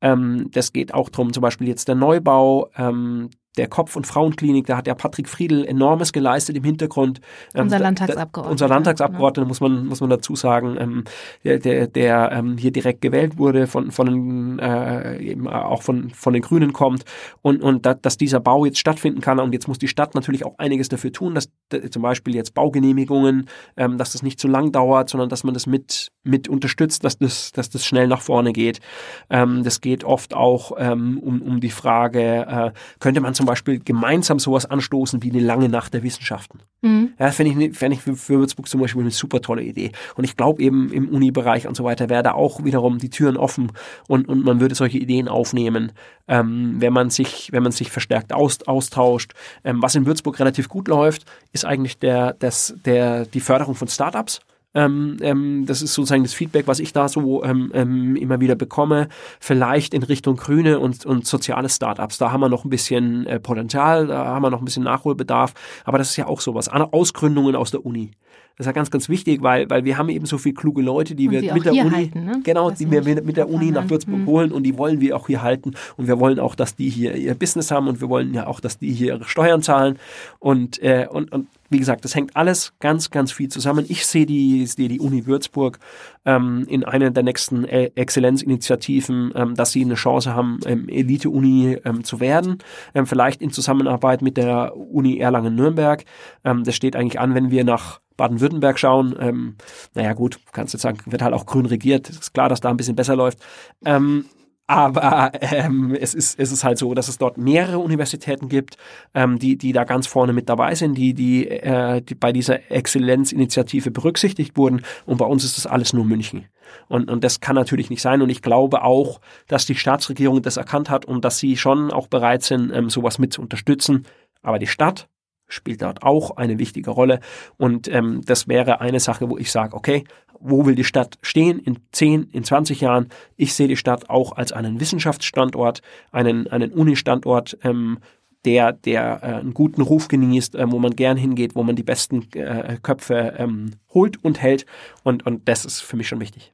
Ähm, das geht auch drum, zum Beispiel jetzt der Neubau, ähm, der Kopf- und Frauenklinik, da hat ja Patrick Friedl enormes geleistet im Hintergrund. Ähm, unser Landtagsabgeordneter. unser Landtagsabgeordneter, muss man, muss man dazu sagen, ähm, der, der, der ähm, hier direkt gewählt wurde, von, von äh, eben auch von, von den Grünen kommt und, und da, dass dieser Bau jetzt stattfinden kann. Und jetzt muss die Stadt natürlich auch einiges dafür tun, dass zum Beispiel jetzt Baugenehmigungen, ähm, dass das nicht zu lang dauert, sondern dass man das mit, mit unterstützt, dass das, dass das schnell nach vorne geht. Ähm, das geht oft auch um, um die Frage, äh, könnte man zum zum Beispiel gemeinsam sowas anstoßen wie eine lange Nacht der Wissenschaften. Mhm. Ja, fände ich, fänd ich für, für Würzburg zum Beispiel eine super tolle Idee. Und ich glaube eben im Uni-Bereich und so weiter wäre da auch wiederum die Türen offen und, und man würde solche Ideen aufnehmen, ähm, wenn man sich, wenn man sich verstärkt aus, austauscht. Ähm, was in Würzburg relativ gut läuft, ist eigentlich der, das, der, die Förderung von Startups. Ähm, ähm, das ist sozusagen das Feedback, was ich da so ähm, ähm, immer wieder bekomme. Vielleicht in Richtung grüne und, und soziale Startups. Da haben wir noch ein bisschen äh, Potenzial, da haben wir noch ein bisschen Nachholbedarf. Aber das ist ja auch sowas. Ausgründungen aus der Uni. Das ist ja ganz, ganz wichtig, weil, weil wir haben eben so viele kluge Leute, die und wir die mit der Uni, halten, ne? genau, die wir mit der Uni nach Würzburg hm. holen und die wollen wir auch hier halten. Und wir wollen auch, dass die hier ihr Business haben und wir wollen ja auch, dass die hier ihre Steuern zahlen. Und, äh, und, und wie gesagt, das hängt alles ganz, ganz viel zusammen. Ich sehe die, sehe die Uni Würzburg ähm, in einer der nächsten e Exzellenzinitiativen, ähm, dass sie eine Chance haben, ähm, Elite-Uni ähm, zu werden. Ähm, vielleicht in Zusammenarbeit mit der Uni Erlangen-Nürnberg. Ähm, das steht eigentlich an, wenn wir nach Baden-Württemberg schauen. Ähm, naja gut, kannst du sagen, wird halt auch grün regiert. Ist klar, dass da ein bisschen besser läuft. Ähm, aber ähm, es, ist, es ist halt so, dass es dort mehrere Universitäten gibt, ähm, die, die da ganz vorne mit dabei sind, die, die, äh, die bei dieser Exzellenzinitiative berücksichtigt wurden. Und bei uns ist das alles nur München. Und, und das kann natürlich nicht sein. Und ich glaube auch, dass die Staatsregierung das erkannt hat und dass sie schon auch bereit sind, ähm, sowas mit zu unterstützen. Aber die Stadt spielt dort auch eine wichtige Rolle. Und ähm, das wäre eine Sache, wo ich sage, okay, wo will die Stadt stehen in 10, in 20 Jahren? Ich sehe die Stadt auch als einen Wissenschaftsstandort, einen, einen Uni-Standort, ähm, der, der äh, einen guten Ruf genießt, äh, wo man gern hingeht, wo man die besten äh, Köpfe ähm, holt und hält. Und, und das ist für mich schon wichtig.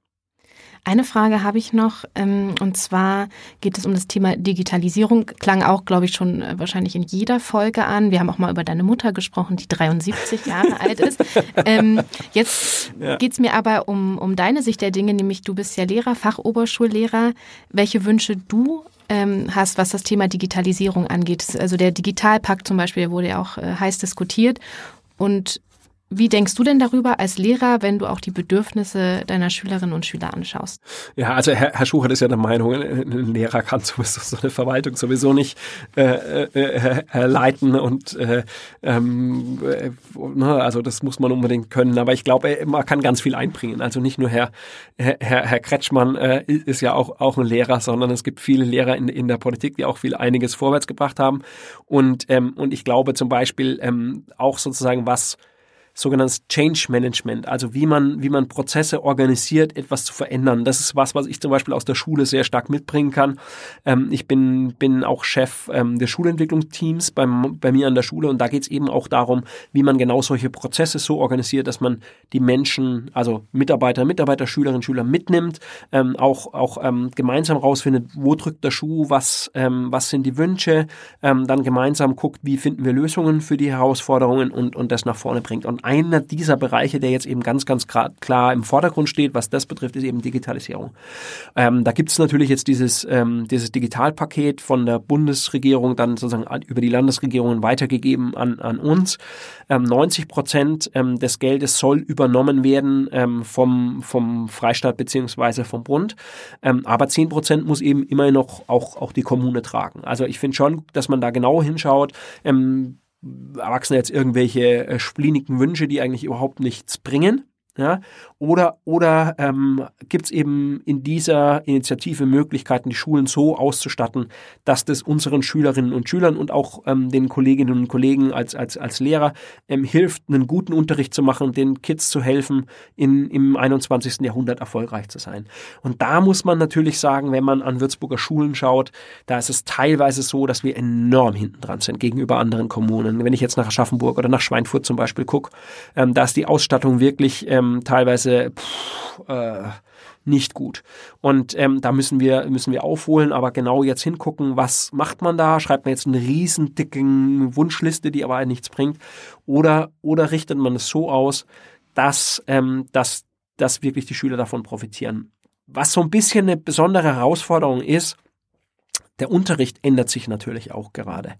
Eine Frage habe ich noch, ähm, und zwar geht es um das Thema Digitalisierung. Klang auch, glaube ich, schon äh, wahrscheinlich in jeder Folge an. Wir haben auch mal über deine Mutter gesprochen, die 73 Jahre (laughs) alt ist. Ähm, jetzt geht es mir aber um, um deine Sicht der Dinge, nämlich du bist ja Lehrer, Fachoberschullehrer. Welche Wünsche du ähm, hast, was das Thema Digitalisierung angeht. Also der Digitalpakt zum Beispiel wurde ja auch äh, heiß diskutiert. Und wie denkst du denn darüber als Lehrer, wenn du auch die Bedürfnisse deiner Schülerinnen und Schüler anschaust? Ja, also Herr, Herr Schuchert ist ja der Meinung, ein Lehrer kann sowieso so eine Verwaltung sowieso nicht äh, äh, äh, leiten und äh, ähm, äh, ne, also das muss man unbedingt können. Aber ich glaube, man kann ganz viel einbringen. Also nicht nur Herr Herr, Herr Kretschmann äh, ist ja auch auch ein Lehrer, sondern es gibt viele Lehrer in, in der Politik, die auch viel einiges vorwärts gebracht haben. Und ähm, und ich glaube zum Beispiel ähm, auch sozusagen was sogenanntes Change Management, also wie man, wie man Prozesse organisiert, etwas zu verändern. Das ist was, was ich zum Beispiel aus der Schule sehr stark mitbringen kann. Ähm, ich bin, bin auch Chef ähm, des Schulentwicklungsteams beim, bei mir an der Schule und da geht es eben auch darum, wie man genau solche Prozesse so organisiert, dass man die Menschen, also Mitarbeiter, Mitarbeiter, Schülerinnen, Schüler mitnimmt, ähm, auch, auch ähm, gemeinsam rausfindet, wo drückt der Schuh, was, ähm, was sind die Wünsche, ähm, dann gemeinsam guckt, wie finden wir Lösungen für die Herausforderungen und, und das nach vorne bringt. Und einer dieser Bereiche, der jetzt eben ganz, ganz klar im Vordergrund steht, was das betrifft, ist eben Digitalisierung. Ähm, da gibt es natürlich jetzt dieses, ähm, dieses Digitalpaket von der Bundesregierung dann sozusagen über die Landesregierungen weitergegeben an, an uns. Ähm, 90 Prozent ähm, des Geldes soll übernommen werden ähm, vom, vom Freistaat beziehungsweise vom Bund. Ähm, aber 10 Prozent muss eben immer noch auch, auch die Kommune tragen. Also ich finde schon, dass man da genau hinschaut. Ähm, Erwachsene jetzt irgendwelche äh, splinigen Wünsche, die eigentlich überhaupt nichts bringen. Ja? Oder, oder ähm, gibt es eben in dieser Initiative Möglichkeiten, die Schulen so auszustatten, dass das unseren Schülerinnen und Schülern und auch ähm, den Kolleginnen und Kollegen als, als, als Lehrer ähm, hilft, einen guten Unterricht zu machen, den Kids zu helfen, in, im 21. Jahrhundert erfolgreich zu sein. Und da muss man natürlich sagen, wenn man an Würzburger Schulen schaut, da ist es teilweise so, dass wir enorm hinten dran sind gegenüber anderen Kommunen. Wenn ich jetzt nach Aschaffenburg oder nach Schweinfurt zum Beispiel gucke, ähm, da ist die Ausstattung wirklich ähm, teilweise pff, äh, nicht gut. Und ähm, da müssen wir, müssen wir aufholen, aber genau jetzt hingucken, was macht man da? Schreibt man jetzt eine riesen dicken Wunschliste, die aber nichts bringt? Oder, oder richtet man es so aus, dass, ähm, dass, dass wirklich die Schüler davon profitieren? Was so ein bisschen eine besondere Herausforderung ist, der Unterricht ändert sich natürlich auch gerade.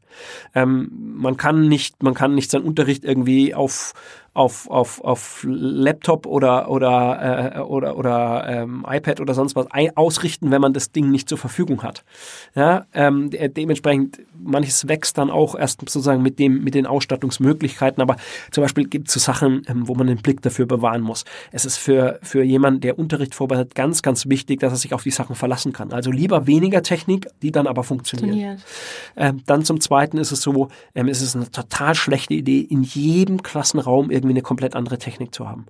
Ähm, man kann nicht, man kann nicht seinen Unterricht irgendwie auf auf, auf, auf Laptop oder, oder, äh, oder, oder ähm, iPad oder sonst was ausrichten, wenn man das Ding nicht zur Verfügung hat. Ja, ähm, de dementsprechend, manches wächst dann auch erst sozusagen mit, dem, mit den Ausstattungsmöglichkeiten, aber zum Beispiel gibt es so Sachen, ähm, wo man den Blick dafür bewahren muss. Es ist für, für jemanden, der Unterricht vorbereitet, ganz, ganz wichtig, dass er sich auf die Sachen verlassen kann. Also lieber weniger Technik, die dann aber funktioniert. Ähm, dann zum Zweiten ist es so, ähm, es ist eine total schlechte Idee, in jedem Klassenraum irgendwie eine komplett andere Technik zu haben.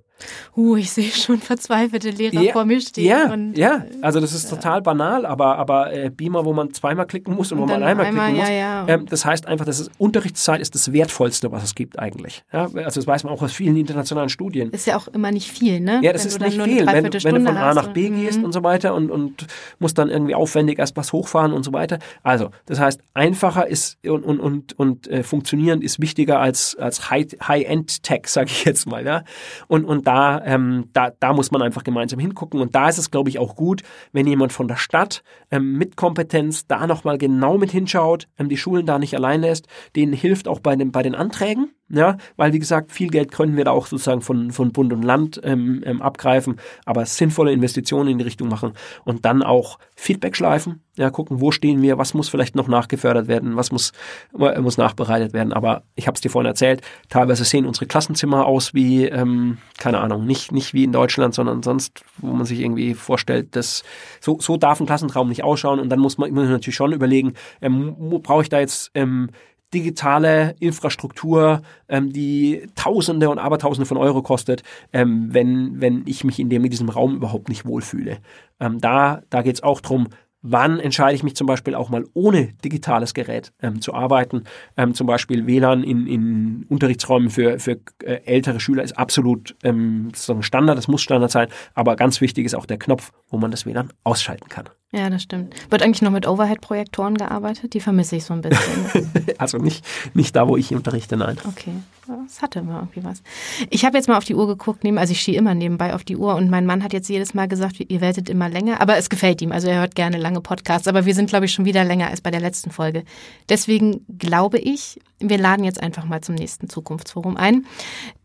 Uh, ich sehe schon verzweifelte Lehrer ja, vor mir stehen. Ja, ja, also das ist total banal, aber, aber äh, Beamer, wo man zweimal klicken muss und, und wo man einmal, einmal klicken muss. Ja, ähm, das heißt einfach, dass es, Unterrichtszeit ist das Wertvollste, was es gibt eigentlich. Ja, also das weiß man auch aus vielen internationalen Studien. Ist ja auch immer nicht viel, ne? Ja, das wenn ist nicht viel. Wenn, wenn, du von A nach B gehst mhm. und so weiter und, und musst dann irgendwie aufwendig erst was hochfahren und so weiter. Also, das heißt, einfacher ist und, und, und, und äh, funktionierend ist wichtiger als, als High-End-Tech, sage ich jetzt mal. Ja? Und, und da, ähm, da, da muss man einfach gemeinsam hingucken. Und da ist es, glaube ich, auch gut, wenn jemand von der Stadt ähm, mit Kompetenz da nochmal genau mit hinschaut, ähm, die Schulen da nicht allein lässt, denen hilft auch bei, den, bei den Anträgen. Ja, weil wie gesagt, viel Geld können wir da auch sozusagen von, von Bund und Land ähm, ähm, abgreifen, aber sinnvolle Investitionen in die Richtung machen und dann auch Feedback schleifen, ja, gucken, wo stehen wir, was muss vielleicht noch nachgefördert werden, was muss, äh, muss nachbereitet werden. Aber ich habe es dir vorhin erzählt, teilweise sehen unsere Klassenzimmer aus wie, ähm, keine Ahnung, nicht, nicht wie in Deutschland, sondern sonst, wo man sich irgendwie vorstellt, dass so, so darf ein Klassenraum nicht ausschauen und dann muss man, muss natürlich schon überlegen, ähm, brauche ich da jetzt ähm, digitale Infrastruktur, ähm, die Tausende und Abertausende von Euro kostet, ähm, wenn, wenn ich mich in, dem, in diesem Raum überhaupt nicht wohlfühle. Ähm, da da geht es auch drum Wann entscheide ich mich zum Beispiel auch mal ohne digitales Gerät ähm, zu arbeiten? Ähm, zum Beispiel WLAN in, in Unterrichtsräumen für, für äh, ältere Schüler ist absolut ähm, Standard, das muss Standard sein, aber ganz wichtig ist auch der Knopf, wo man das WLAN ausschalten kann. Ja, das stimmt. Wird eigentlich noch mit Overhead-Projektoren gearbeitet? Die vermisse ich so ein bisschen. (laughs) also nicht, nicht da, wo ich unterrichte, nein. Okay, das hatte immer irgendwie was. Ich habe jetzt mal auf die Uhr geguckt, also ich stehe immer nebenbei auf die Uhr und mein Mann hat jetzt jedes Mal gesagt, ihr werdet immer länger, aber es gefällt ihm, also er hört gerne lange Podcasts, aber wir sind, glaube ich, schon wieder länger als bei der letzten Folge. Deswegen glaube ich, wir laden jetzt einfach mal zum nächsten Zukunftsforum ein.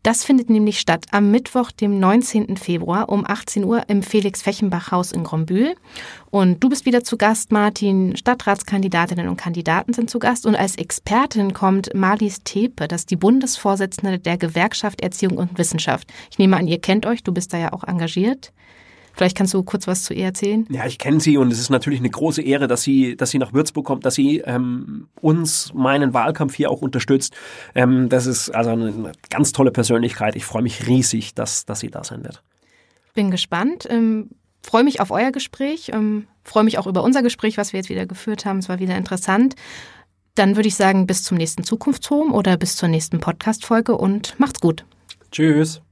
Das findet nämlich statt am Mittwoch, dem 19. Februar um 18 Uhr im Felix-Fechenbach-Haus in Grombühl. Und du bist wieder zu Gast, Martin. Stadtratskandidatinnen und Kandidaten sind zu Gast. Und als Expertin kommt Marlies Tepe, das ist die Bundesvorsitzende der Gewerkschaft Erziehung und Wissenschaft. Ich nehme an, ihr kennt euch, du bist da ja auch engagiert. Vielleicht kannst du kurz was zu ihr erzählen. Ja, ich kenne sie und es ist natürlich eine große Ehre, dass sie, dass sie nach Würzburg kommt, dass sie ähm, uns, meinen Wahlkampf hier auch unterstützt. Ähm, das ist also eine ganz tolle Persönlichkeit. Ich freue mich riesig, dass, dass sie da sein wird. Bin gespannt. Ähm, freue mich auf euer Gespräch. Ähm, freue mich auch über unser Gespräch, was wir jetzt wieder geführt haben. Es war wieder interessant. Dann würde ich sagen, bis zum nächsten Zukunftshome oder bis zur nächsten Podcast-Folge und macht's gut. Tschüss.